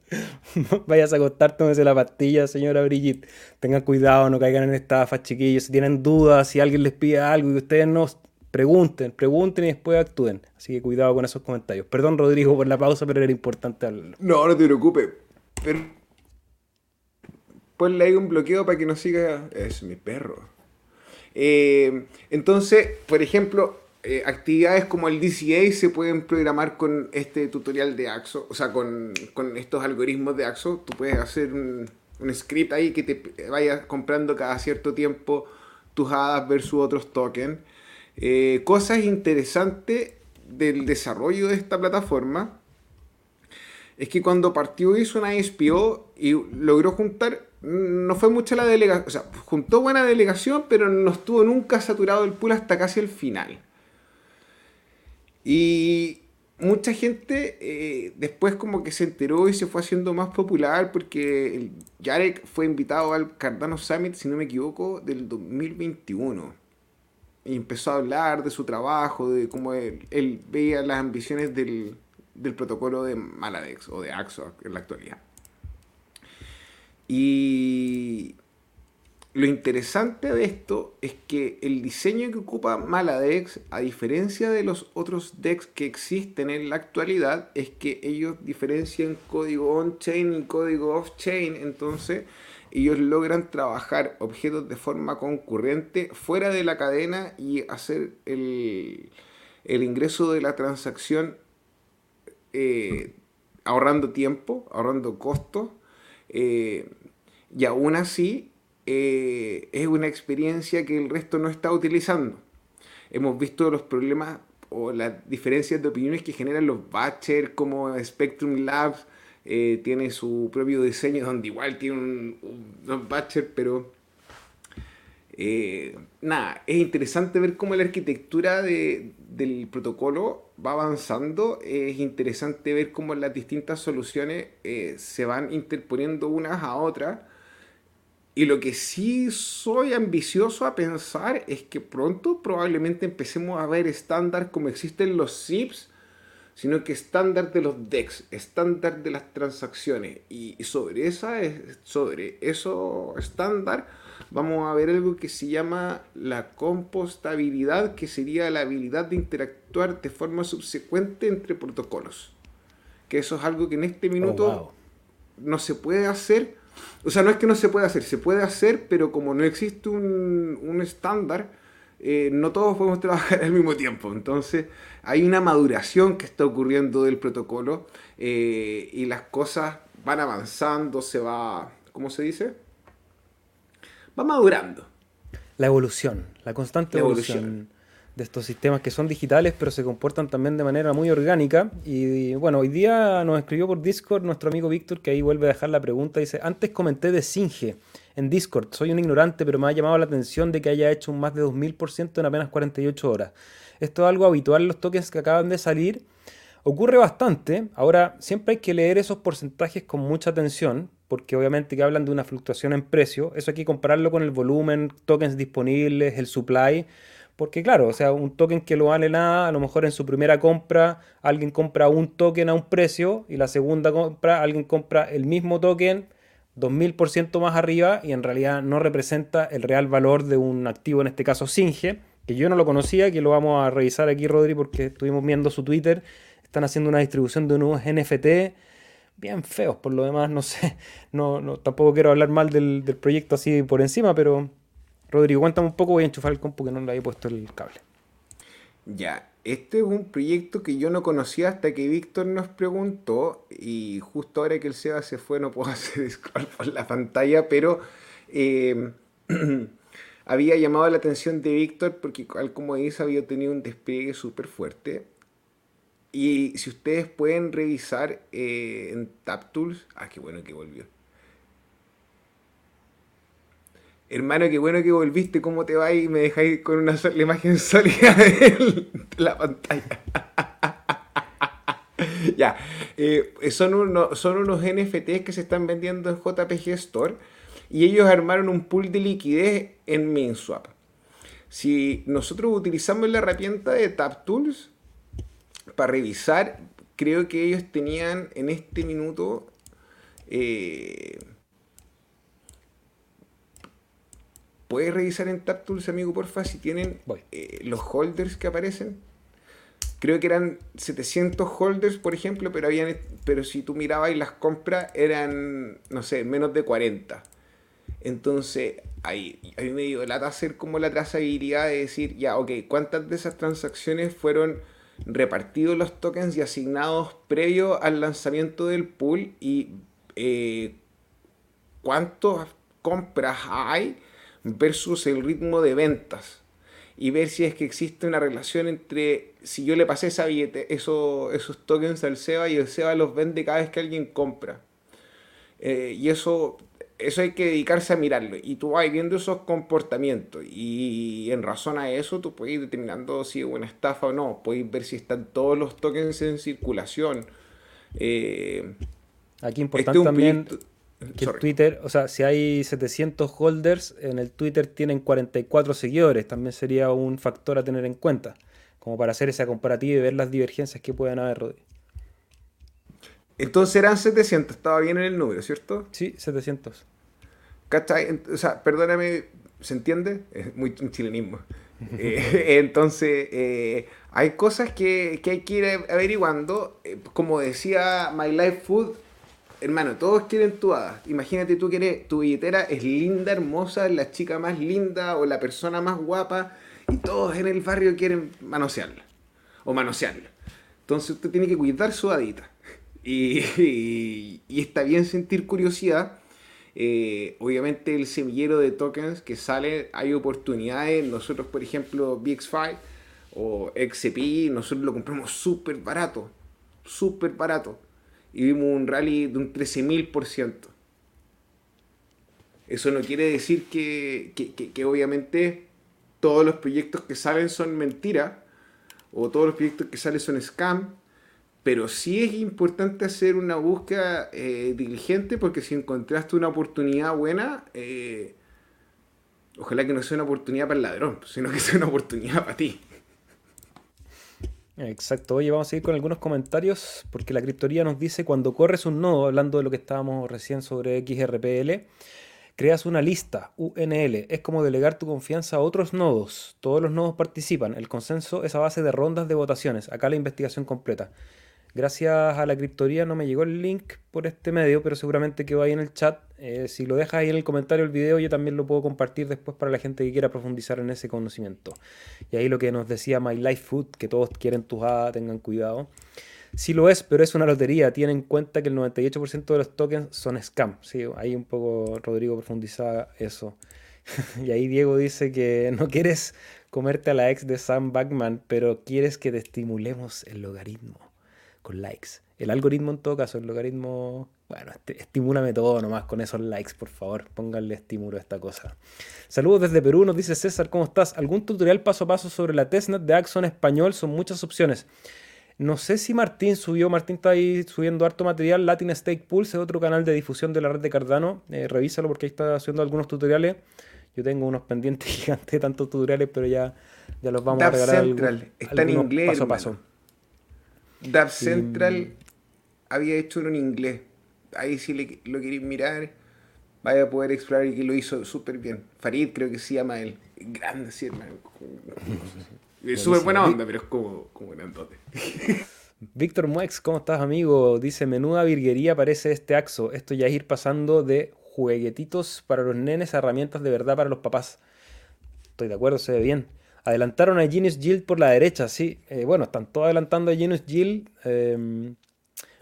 Vayas a acostar, tómese la pastilla, señora Brigitte. Tengan cuidado, no caigan en estafas, chiquillos. Si tienen dudas, si alguien les pide algo y ustedes no Pregunten, pregunten y después actúen. Así que cuidado con esos comentarios. Perdón, Rodrigo, por la pausa, pero era importante hablarlo. No, no te preocupes. Pero... Ponle ahí un bloqueo para que no siga. Es mi perro. Eh, entonces, por ejemplo, eh, actividades como el DCA se pueden programar con este tutorial de Axo, o sea, con, estos algoritmos de Axo. Tú puedes hacer un, un, script ahí que te vaya comprando cada cierto tiempo tus hadas versus otros tokens. Eh, cosas interesantes del desarrollo de esta plataforma es que cuando partió hizo una ISPO y logró juntar, no fue mucha la delegación, o sea, juntó buena delegación, pero no estuvo nunca saturado el pool hasta casi el final. Y mucha gente eh, después como que se enteró y se fue haciendo más popular porque el Jarek fue invitado al Cardano Summit, si no me equivoco, del 2021. Y empezó a hablar de su trabajo, de cómo él, veía las ambiciones del, del, protocolo de Maladex o de Axo en la actualidad. Y lo interesante de esto es que el diseño que ocupa Maladex, a diferencia de los otros DEX que existen en la actualidad, es que ellos diferencian código on-chain y código off-chain. Entonces, ellos logran trabajar objetos de forma concurrente fuera de la cadena y hacer el, ingreso de la transacción eh, ahorrando tiempo, ahorrando costos. Eh, y aún así eh, es una experiencia que el resto no está utilizando. Hemos visto los problemas o las diferencias de opiniones que generan los Batcher como Spectrum Labs. Eh, tiene su propio diseño donde igual tiene un, un, Batcher, pero eh, nada, es interesante ver cómo la arquitectura del protocolo va avanzando. Es interesante ver cómo las distintas soluciones se van interponiendo unas a otras y lo que sí soy ambicioso a pensar es que pronto probablemente empecemos a ver estándar como existen los SIPs, sino que estándar de los DEX, estándar de las transacciones. Y sobre, esa, sobre eso estándar vamos a ver algo que se llama la compostabilidad, que sería la habilidad de interactuar de forma subsecuente entre protocolos. Que eso es algo que en este minuto oh, no se puede hacer o sea, no es que no se pueda hacer, se puede hacer, pero como no existe un, estándar, eh, no todos podemos trabajar al mismo tiempo. Entonces, hay una maduración que está ocurriendo del protocolo eh, y las cosas van avanzando, se va, ¿cómo se dice? Va madurando. La evolución, la constante evolución de estos sistemas que son digitales pero se comportan también de manera muy orgánica. Y bueno, hoy día nos escribió por Discord nuestro amigo Víctor que ahí vuelve a dejar la pregunta. Dice, antes comenté de Singe en Discord, soy un ignorante pero me ha llamado la atención de que haya hecho un más de 2000% en apenas 48 horas. Esto es algo habitual en los tokens que acaban de salir. Ocurre bastante. Ahora, siempre hay que leer esos porcentajes con mucha atención, porque obviamente que hablan de una fluctuación en precio. Eso hay que compararlo con el volumen, tokens disponibles, el supply. Porque claro, o sea, un token que lo vale nada, a lo mejor en su primera compra alguien compra un token a un precio y la segunda compra alguien compra el mismo token 2000% más arriba y en realidad no representa el real valor de un activo, en este caso Singe, que yo no lo conocía, que lo vamos a revisar aquí, Rodri, porque estuvimos viendo su Twitter. Están haciendo una distribución de unos NFT bien feos, por lo demás, no sé, no, no tampoco quiero hablar mal del, del proyecto así por encima, pero Rodrigo, cuéntame un poco, voy a enchufar el compu que no le había puesto el cable. Ya, este es un proyecto que yo no conocía hasta que Víctor nos preguntó y justo ahora que el SEBA se fue no puedo hacer scroll por la pantalla, pero eh, había llamado la atención de Víctor porque como dice había tenido un despliegue súper fuerte. Y si ustedes pueden revisar eh, en TapTools, ah, qué bueno que volvió hermano, qué bueno que volviste, ¿cómo te va? Y me dejáis con una imagen sólida de, la pantalla. ya, eh, son, son unos NFTs que se están vendiendo en JPG Store y ellos armaron un pool de liquidez en MinSwap. Si nosotros utilizamos la herramienta de TapTools para revisar, creo que ellos tenían en este minuto... Eh, ¿Puedes revisar en TapTools, amigo, porfa, si tienen eh, los holders que aparecen? Creo que eran 700 holders, por ejemplo, pero, habían, pero si tú mirabas y las compras eran, no sé, menos de 40. Entonces, ahí, ahí me dio lata hacer como la trazabilidad de decir, ya, ok, ¿cuántas de esas transacciones fueron repartidos los tokens y asignados previo al lanzamiento del pool? Y eh, cuántas compras hay versus el ritmo de ventas. y ver si es que existe una relación entre si yo le pasé esa billete, eso, esos tokens al SEBA y el SEBA los vende cada vez que alguien compra. Eh, y eso, eso hay que dedicarse a mirarlo. Y tú vas viendo esos comportamientos. Y en razón a eso, tú puedes ir determinando si es una estafa o no. Puedes ver si están todos los tokens en circulación. Eh, Aquí importante este también que Twitter, o sea, si hay 700 holders, en el Twitter tienen 44 seguidores. También sería un factor a tener en cuenta. Como para hacer esa comparativa y ver las divergencias que pueden haber, Rodri. Entonces eran 700, estaba bien en el número, ¿cierto? Sí, 700. ¿Cachai? O sea, perdóname, ¿se entiende? Es muy un chilenismo. Eh, entonces, eh, hay cosas que, hay que ir averiguando. Eh, como decía My Life Food, hermano, todos quieren tu hada. Imagínate tú que tu billetera es linda, hermosa, la chica más linda o la persona más guapa y todos en el barrio quieren manosearla o manosearla. Entonces usted tiene que cuidar su hadita. Y, está bien sentir curiosidad. Eh, obviamente el semillero de tokens que sale, hay oportunidades. Nosotros, por ejemplo, BX5 o XCP, nosotros lo compramos súper barato. Súper barato. Y vimos un rally de un 13.000%. Eso no quiere decir que, que obviamente todos los proyectos que salen son mentiras o todos los proyectos que salen son scam pero sí es importante hacer una búsqueda eh, diligente porque si encontraste una oportunidad buena, eh, ojalá que no sea una oportunidad para el ladrón, sino que sea una oportunidad para ti. Exacto. Oye, vamos a seguir con algunos comentarios porque la criptoría nos dice cuando corres un nodo, hablando de lo que estábamos recién sobre XRPL, creas una lista, UNL. Es como delegar tu confianza a otros nodos. Todos los nodos participan. El consenso es a base de rondas de votaciones. Acá la investigación completa. Gracias a la criptoría no me llegó el link por este medio, pero seguramente quedó ahí en el chat. Eh, si lo dejas ahí en el comentario del video, yo también lo puedo compartir después para la gente que quiera profundizar en ese conocimiento. Y ahí lo que nos decía My Life Food, que todos quieren tu hadas, tengan cuidado. Sí lo es, pero es una lotería. Tienen en cuenta que el 98% de los tokens son scam. Sí, ahí un poco Rodrigo profundiza eso. y ahí Diego dice que no quieres comerte a la ex de Sam Backman, pero quieres que te estimulemos el logaritmo con likes. El algoritmo en todo caso, el logaritmo, bueno, estimúlame todo nomás con esos likes, por favor, pónganle estímulo a esta cosa. Saludos desde Perú, nos dice César, ¿cómo estás? ¿Algún tutorial paso a paso sobre la testnet de Axon español? Son muchas opciones. No sé si Martín subió, Martín está ahí subiendo harto material. Latin Stake Pulse es otro canal de difusión de la red de Cardano. Eh, revísalo porque ahí está haciendo algunos tutoriales. Yo tengo unos pendientes gigantes de tantos tutoriales, pero ya, ya los vamos a regalar. Central. está en inglés. Paso a paso. Dab Central había hecho uno en inglés. Ahí si lo queréis mirar, vaya a poder explorar y que lo hizo súper bien. Farid creo que se llama él. Grande, sí, hermano. Es súper buena onda, pero es como, como grandote. Víctor Muex, ¿cómo estás, amigo? Dice, menuda virguería parece este axo. Esto ya es ir pasando de jueguetitos para los nenes a herramientas de verdad para los papás. Estoy de acuerdo, se ve bien. Adelantaron a Genius Guild por la derecha, sí. Eh, bueno, están todos adelantando a Genius Guild. Em,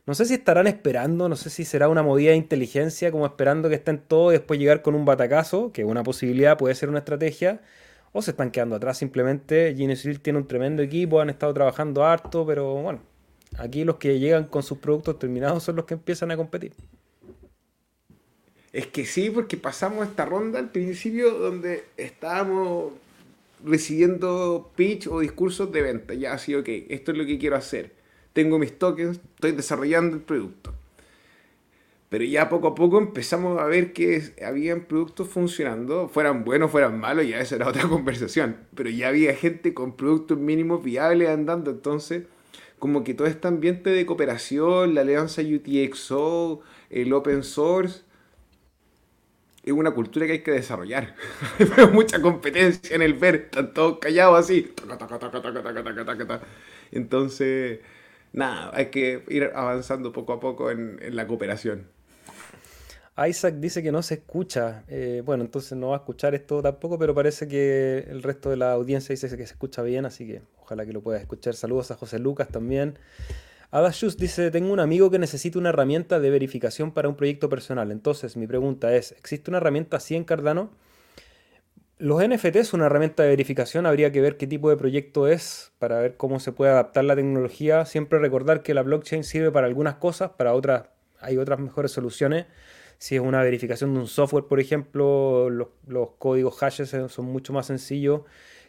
no sé si estarán esperando, no sé si será una movida de inteligencia, como esperando que estén todos y después llegar con un batacazo, que una posibilidad puede ser una estrategia. O se están quedando atrás simplemente. Genius Guild tiene un tremendo equipo, han estado trabajando harto, pero bueno, aquí los que llegan con sus productos terminados son los que empiezan a competir. Es que sí, porque pasamos esta ronda al principio donde estábamos recibiendo pitch o discursos de venta. Ya así, ok, esto es lo que quiero hacer. Tengo mis tokens, estoy desarrollando el producto. Pero ya poco a poco empezamos a ver que habían productos funcionando, fueran buenos, fueran malos, ya esa era otra conversación. Pero ya había gente con productos mínimos viables andando, entonces como que todo este ambiente de cooperación, la alianza UTXO, el open source, es una cultura que hay que desarrollar. Hay mucha competencia en el ver, están todos callados así. Entonces, nada, hay que ir avanzando poco a poco en, la cooperación. Isaac dice que no se escucha. Eh, bueno, entonces no va a escuchar esto tampoco, pero parece que el resto de la audiencia dice que se escucha bien, así que ojalá que lo pueda escuchar. Saludos a José Lucas también. Adashus dice, tengo un amigo que necesita una herramienta de verificación para un proyecto personal. Entonces, mi pregunta es, ¿existe una herramienta así en Cardano? los NFT son una herramienta de verificación, habría que ver qué tipo de proyecto es para ver cómo se puede adaptar la tecnología. Siempre recordar que la blockchain sirve para algunas cosas, para otras hay otras mejores soluciones. Si es una verificación de un software, por ejemplo, los, códigos hashes son mucho más sencillos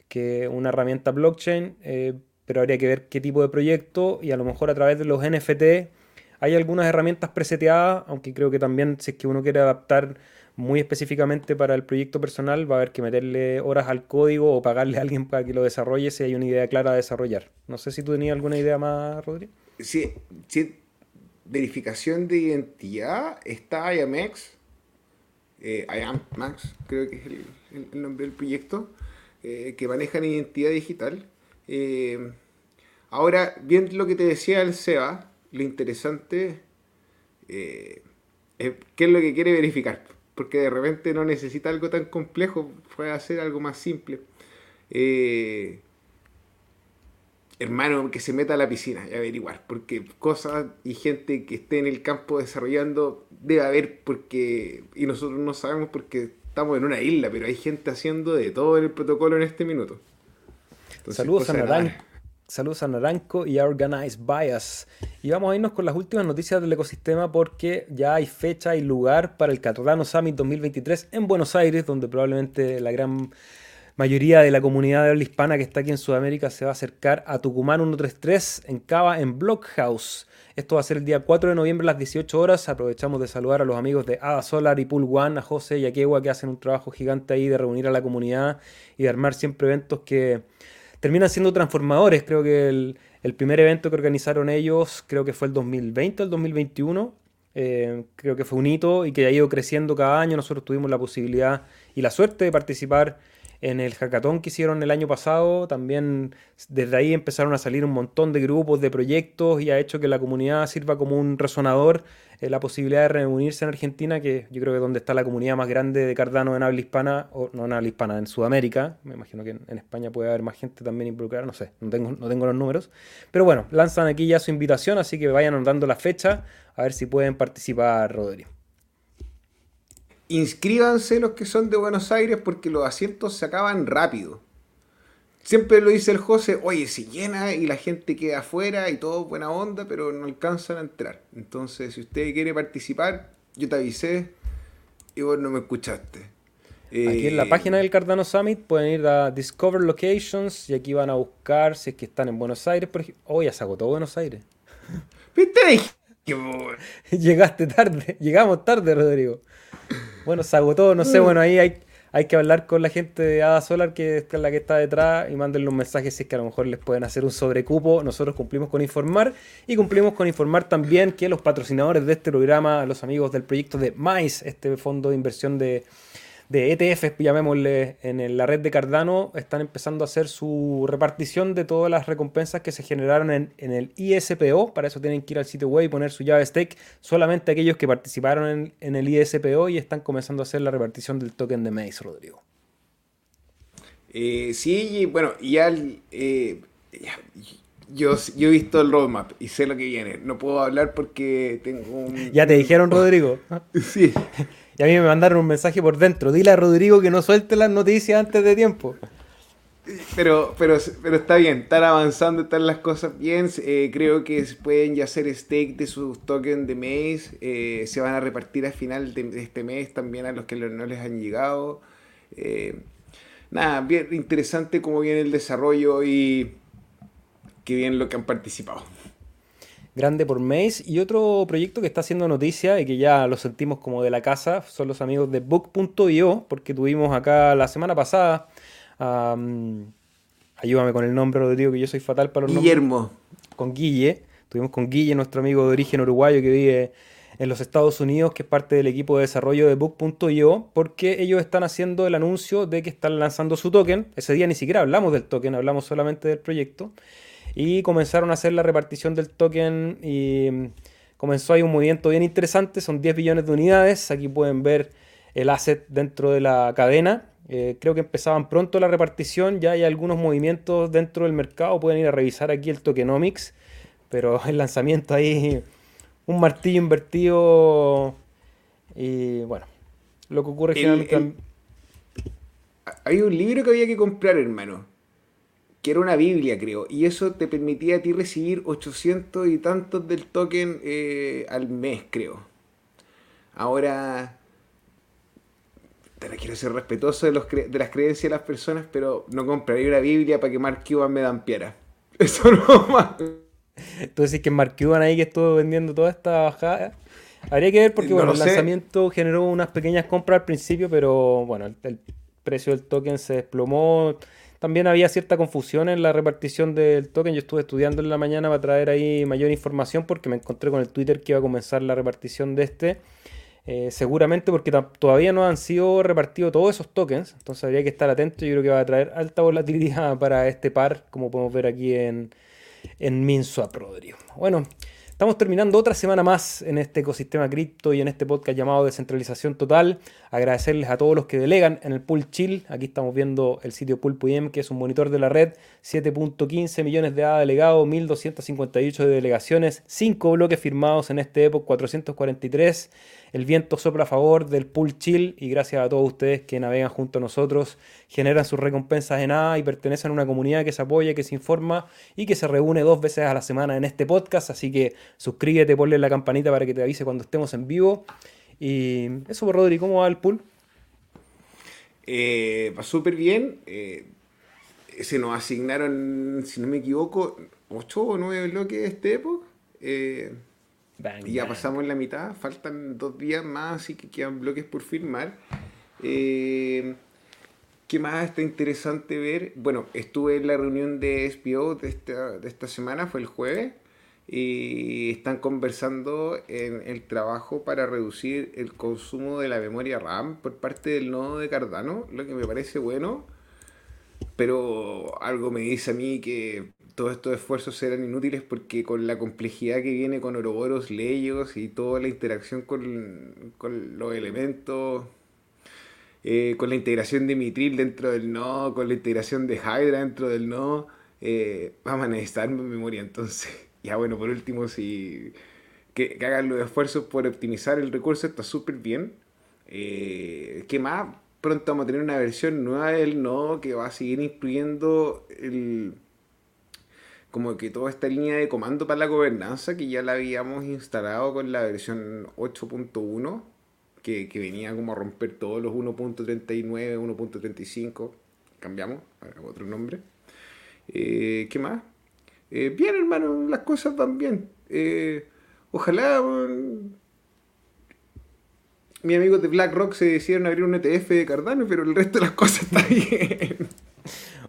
que una herramienta blockchain, eh, pero habría que ver qué tipo de proyecto y a lo mejor a través de los NFT hay algunas herramientas preseteadas, aunque creo que también si es que uno quiere adaptar muy específicamente para el proyecto personal, va a haber que meterle horas al código o pagarle a alguien para que lo desarrolle si hay una idea clara de desarrollar. No sé si tú tenías alguna idea más, Rodrigo. Sí, sí verificación de identidad está IAMX, eh, creo que es el, nombre del proyecto, eh, que manejan identidad digital. Eh, ahora, bien lo que te decía el SEBA, lo interesante es qué es lo que quiere verificar porque de repente no necesita algo tan complejo, puede hacer algo más simple. Eh, hermano, que se meta a la piscina y averiguar, porque cosas y gente que esté en el campo desarrollando debe haber, porque, y nosotros no sabemos porque estamos en una isla, pero hay gente haciendo de todo en el protocolo en este minuto. Saludos a Naranjo. Saludos a Naranco y a Organized Bias. Y vamos a irnos con las últimas noticias del ecosistema porque ya hay fecha y lugar para el Cardano Summit 2023 en Buenos Aires, donde probablemente la gran mayoría de la comunidad de habla hispana que está aquí en Sudamérica se va a acercar a Tucumán 133 en Cava en Blockhouse. Esto va a ser el día 4 de noviembre a las 18 horas. Aprovechamos de saludar a los amigos de Ada Solar y Pool One, a José y a Kewa que hacen un trabajo gigante ahí de reunir a la comunidad y de armar siempre eventos que terminan siendo transformadores. Creo que el, primer evento que organizaron ellos, creo que fue el 2020, el 2021. Eh, creo que fue un hito y que ha ido creciendo cada año. Nosotros tuvimos la posibilidad y la suerte de participar en el hackathon que hicieron el año pasado. También desde ahí empezaron a salir un montón de grupos, de proyectos y ha hecho que la comunidad sirva como un resonador eh, la posibilidad de reunirse en Argentina, que yo creo que es donde está la comunidad más grande de Cardano en habla hispana, o no en habla hispana, en Sudamérica. Me imagino que en, España puede haber más gente también involucrada, no sé, no tengo, no tengo los números. Pero bueno, lanzan aquí ya su invitación, así que vayan anotando la fecha, a ver si pueden participar, Rodrigo. Inscríbanse los que son de Buenos Aires porque los asientos se acaban rápido. Siempre lo dice el José, oye, se llena y la gente queda afuera y todo buena onda, pero no alcanzan a entrar. Entonces, si usted quiere participar, yo te avisé y vos no me escuchaste. Aquí en la eh, página del Cardano Summit pueden ir a Discover Locations y aquí van a buscar si es que están en Buenos Aires. Por ejemplo. Oh, ya se agotó Buenos Aires. ¿Viste? Llegaste tarde, llegamos tarde, Rodrigo. Bueno, se agotó, no sé, mm. bueno, ahí hay, hay que hablar con la gente de Ada Solar, que es la que está detrás, y mándenle un mensaje si es que a lo mejor les pueden hacer un sobrecupo. Nosotros cumplimos con informar y cumplimos con informar también que los patrocinadores de este programa, los amigos del proyecto de MICE, este fondo de inversión de de ETFs, llamémosle, en la red de Cardano, están empezando a hacer su repartición de todas las recompensas que se generaron en, el ISPO. Para eso tienen que ir al sitio web y poner su llave stake. Solamente aquellos que participaron en, el ISPO y están comenzando a hacer la repartición del token de Maze, Rodrigo. Eh, sí, bueno, ya, eh, yo, yo he visto el roadmap y sé lo que viene. No puedo hablar porque tengo un... Ya te dijeron, Rodrigo. sí. Y a mí me mandaron un mensaje por dentro. Dile a Rodrigo que no suelte las noticias antes de tiempo. Pero, pero, pero está bien, están avanzando, están las cosas bien. Eh, creo que pueden ya hacer stake de sus tokens de mes. Eh, se van a repartir al final de, este mes también a los que no les han llegado. Eh, nada, bien interesante cómo viene el desarrollo y qué bien lo que han participado grande por Maze. Y otro proyecto que está haciendo noticia y que ya lo sentimos como de la casa son los amigos de Book.io, porque tuvimos acá la semana pasada. ayúdame con el nombre, Rodrigo, que yo soy fatal para los Guillermo. Con Guille. Tuvimos con Guille, nuestro amigo de origen uruguayo que vive en los Estados Unidos, que es parte del equipo de desarrollo de Book.io, porque ellos están haciendo el anuncio de que están lanzando su token. Ese día ni siquiera hablamos del token, hablamos solamente del proyecto y comenzaron a hacer la repartición del token y mm, comenzó ahí un movimiento bien interesante, son 10 billones de unidades, aquí pueden ver el asset dentro de la cadena, eh, creo que empezaban pronto la repartición, ya hay algunos movimientos dentro del mercado, pueden ir a revisar aquí el tokenomics, pero el lanzamiento ahí, un martillo invertido y bueno, lo que ocurre generalmente... hay un libro que había que comprar, hermano. Que era una Biblia, creo. Y eso te permitía a ti recibir 800 y tantos del token eh, al mes, creo. Ahora, te quiero ser respetuoso de, los de las creencias de las personas, pero no compraría una Biblia para que Mark Cuban me dampiera. Eso no más. Tú decís que Mark Cuban ahí que estuvo vendiendo toda esta bajada. Habría que ver porque bueno, el lanzamiento generó unas pequeñas compras al principio, pero bueno, el, precio del token se desplomó. También había cierta confusión en la repartición del token. Yo estuve estudiando en la mañana para traer ahí mayor información porque me encontré con el Twitter que iba a comenzar la repartición de este. Eh, seguramente porque todavía no han sido repartidos todos esos tokens, entonces habría que estar atento. Yo creo que va a traer alta volatilidad para este par, como podemos ver aquí en, en MinSwap. Bueno, Estamos terminando otra semana más en este ecosistema cripto y en este podcast llamado Descentralización Total. Agradecerles a todos los que delegan en el Pool Chill. Aquí estamos viendo el sitio Pool.im, que es un monitor de la red. 7.15 millones de ADA delegados, 1.258 de delegaciones, 5 bloques firmados en este época, 443. El viento sopla a favor del Pool Chill y gracias a todos ustedes que navegan junto a nosotros, generan sus recompensas en nada y pertenecen a una comunidad que se apoya, que se informa y que se reúne dos veces a la semana en este podcast. Así que suscríbete, ponle la campanita para que te avise cuando estemos en vivo. Y eso, por Rodri, ¿cómo va el pool? Eh, va súper bien. Eh, se nos asignaron, si no me equivoco, 8 o 9 bloques de este época. Eh, y ya pasamos la mitad, faltan dos días más, así que quedan bloques por firmar. Eh, ¿Qué más está interesante ver? Bueno, estuve en la reunión de SPO de esta, de esta semana, fue el jueves, y están conversando en el trabajo para reducir el consumo de la memoria RAM por parte del nodo de Cardano, lo que me parece bueno, pero algo me dice a mí que todos estos esfuerzos serán inútiles porque con la complejidad que viene con Oroboros, Leyos y toda la interacción con, los elementos, eh, con la integración de Mitril dentro del nodo, con la integración de Hydra dentro del nodo, eh, vamos a necesitar memoria. Entonces, ya bueno, por último, si que, hagan los esfuerzos por optimizar el recurso está súper bien. Eh, ¿Qué más? Pronto vamos a tener una versión nueva del nodo que va a seguir incluyendo el como que toda esta línea de comando para la gobernanza que ya la habíamos instalado con la versión 8.1 que, venía como a romper todos los 1.39, 1.35 cambiamos otro nombre eh, ¿qué más? Eh, bien hermano, las cosas van bien eh, ojalá mi amigo de BlackRock se decidieron abrir un ETF de Cardano pero el resto de las cosas está bien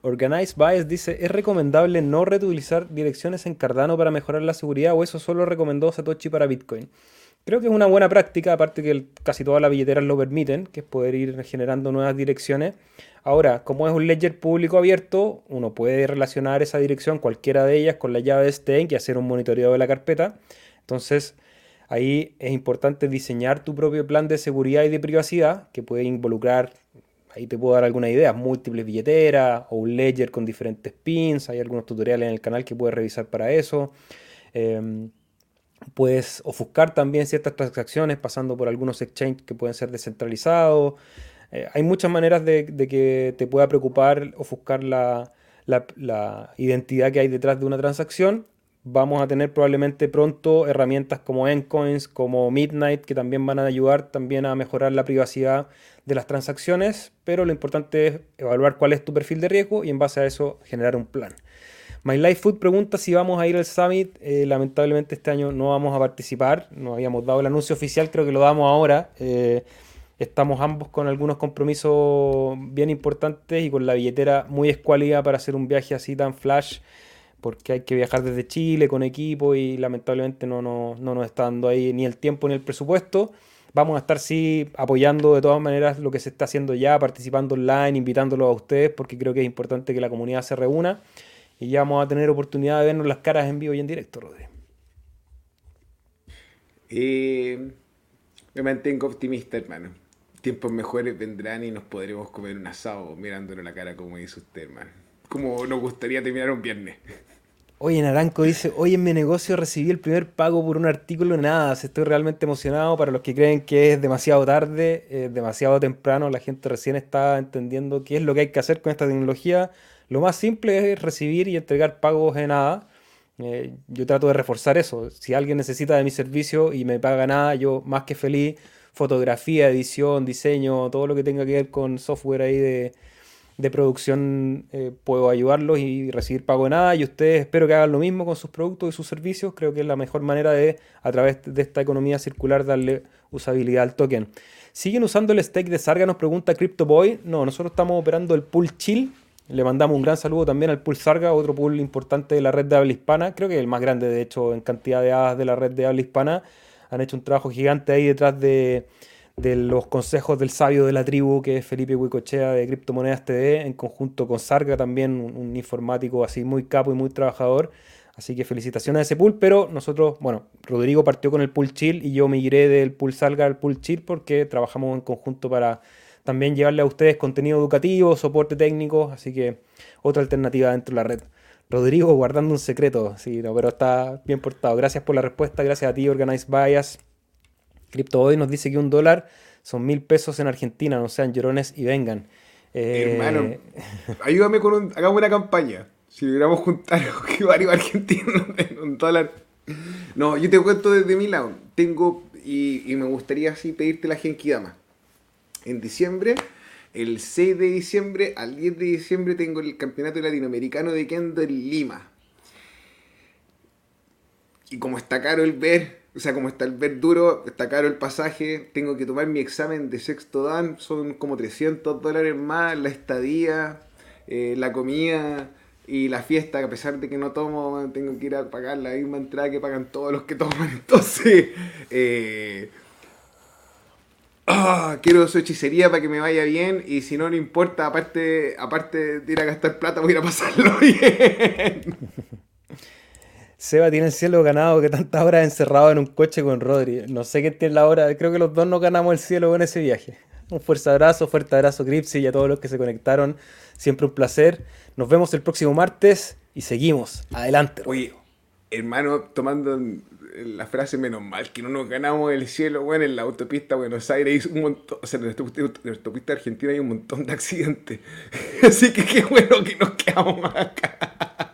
Organized Bias dice, ¿es recomendable no reutilizar direcciones en Cardano para mejorar la seguridad o eso solo recomendó Satoshi para Bitcoin? Creo que es una buena práctica, aparte que casi todas las billeteras lo permiten, que es poder ir generando nuevas direcciones. Ahora, como es un ledger público abierto, uno puede relacionar esa dirección, cualquiera de ellas, con la llave de Stake y hacer un monitoreo de la carpeta. Entonces, ahí es importante diseñar tu propio plan de seguridad y de privacidad, que puede involucrar ahí te puedo dar alguna idea, múltiples billeteras o un ledger con diferentes pins, hay algunos tutoriales en el canal que puedes revisar para eso. Em, puedes ofuscar también ciertas transacciones pasando por algunos exchanges que pueden ser descentralizados. Eh, hay muchas maneras de, que te pueda preocupar ofuscar la, la identidad que hay detrás de una transacción vamos a tener probablemente pronto herramientas como Endcoins, como Midnight, que también van a ayudar también a mejorar la privacidad de las transacciones, pero lo importante es evaluar cuál es tu perfil de riesgo y en base a eso generar un plan. My Life Food pregunta si vamos a ir al Summit. Eh, lamentablemente este año no vamos a participar, no habíamos dado el anuncio oficial, creo que lo damos ahora. Eh, estamos ambos con algunos compromisos bien importantes y con la billetera muy escuálida para hacer un viaje así tan flash porque hay que viajar desde Chile con equipo y lamentablemente no, no, no, nos está dando ahí ni el tiempo ni el presupuesto. Vamos a estar sí apoyando de todas maneras lo que se está haciendo ya, participando online, invitándolo a ustedes, porque creo que es importante que la comunidad se reúna y ya vamos a tener oportunidad de vernos las caras en vivo y en directo, Rodri. Eh, me mantengo optimista, hermano. Tiempos mejores vendrán y nos podremos comer un asado mirándonos la cara como dice usted, hermano. Como nos gustaría terminar un viernes. Oye, Naranco dice, hoy en mi negocio recibí el primer pago por un artículo, nada, estoy realmente emocionado para los que creen que es demasiado tarde, demasiado temprano, la gente recién está entendiendo qué es lo que hay que hacer con esta tecnología. Lo más simple es recibir y entregar pagos en nada. Eh, yo trato de reforzar eso. Si alguien necesita de mi servicio y me paga nada, yo más que feliz, fotografía, edición, diseño, todo lo que tenga que ver con software ahí de, de producción eh, puedo ayudarlos y recibir pago de nada y ustedes espero que hagan lo mismo con sus productos y sus servicios. Creo que es la mejor manera de, a través de esta economía circular, darle usabilidad al token. ¿Siguen usando el stake de Sarga? Nos pregunta CryptoBoy. No, nosotros estamos operando el pool chill. Le mandamos un gran saludo también al pool Sarga, otro pool importante de la red de habla hispana. Creo que es el más grande, de hecho, en cantidad de hadas de la red de habla hispana. Han hecho un trabajo gigante ahí detrás de los consejos del sabio de la tribu, que es Felipe Huicochea de Criptomonedas TV, en conjunto con Sarga, también un, informático así muy capo y muy trabajador. Así que felicitaciones a ese pool, pero nosotros, bueno, Rodrigo partió con el pool chill y yo me iré del pool Sarga al pool chill porque trabajamos en conjunto para también llevarle a ustedes contenido educativo, soporte técnico, así que otra alternativa dentro de la red. Rodrigo guardando un secreto, sí, no, pero está bien portado. Gracias por la respuesta, gracias a ti, Organized Bias. Crypto hoy nos dice que un dólar son mil pesos en Argentina, no sean llorones y vengan. Eh, Hermano, ayúdame con un. Hagamos una campaña. Si logramos juntar varios argentinos en un dólar. No, yo te cuento desde mi lado. Tengo, y, me gustaría así pedirte la Genkidama. En diciembre, el 6 de diciembre al 10 de diciembre, tengo el Campeonato Latinoamericano de Kendo en Lima. Y como está caro el ver o sea, como está el ver duro, está caro el pasaje, tengo que tomar mi examen de sexto dan, son como 300 dólares más, la estadía, eh, la comida y la fiesta, a pesar de que no tomo, tengo que ir a pagar la misma entrada que pagan todos los que toman. Entonces, eh, ah, quiero su hechicería para que me vaya bien y si no, no importa, aparte, aparte de ir a gastar plata, voy a ir a pasarlo bien. Seba tiene el cielo ganado que tantas horas encerrado en un coche con Rodri. No sé qué tiene la hora. Creo que los dos no ganamos el cielo con ese viaje. Un fuerte abrazo, fuerte abrazo Gripsy y a todos los que se conectaron. Siempre un placer. Nos vemos el próximo martes y seguimos. Adelante. Oye, hermano, tomando la frase menos mal que no nos ganamos el cielo, bueno, en la autopista Buenos Aires un montón, o sea, en la autopista, Argentina hay un montón de accidentes. Así que qué bueno que nos quedamos acá.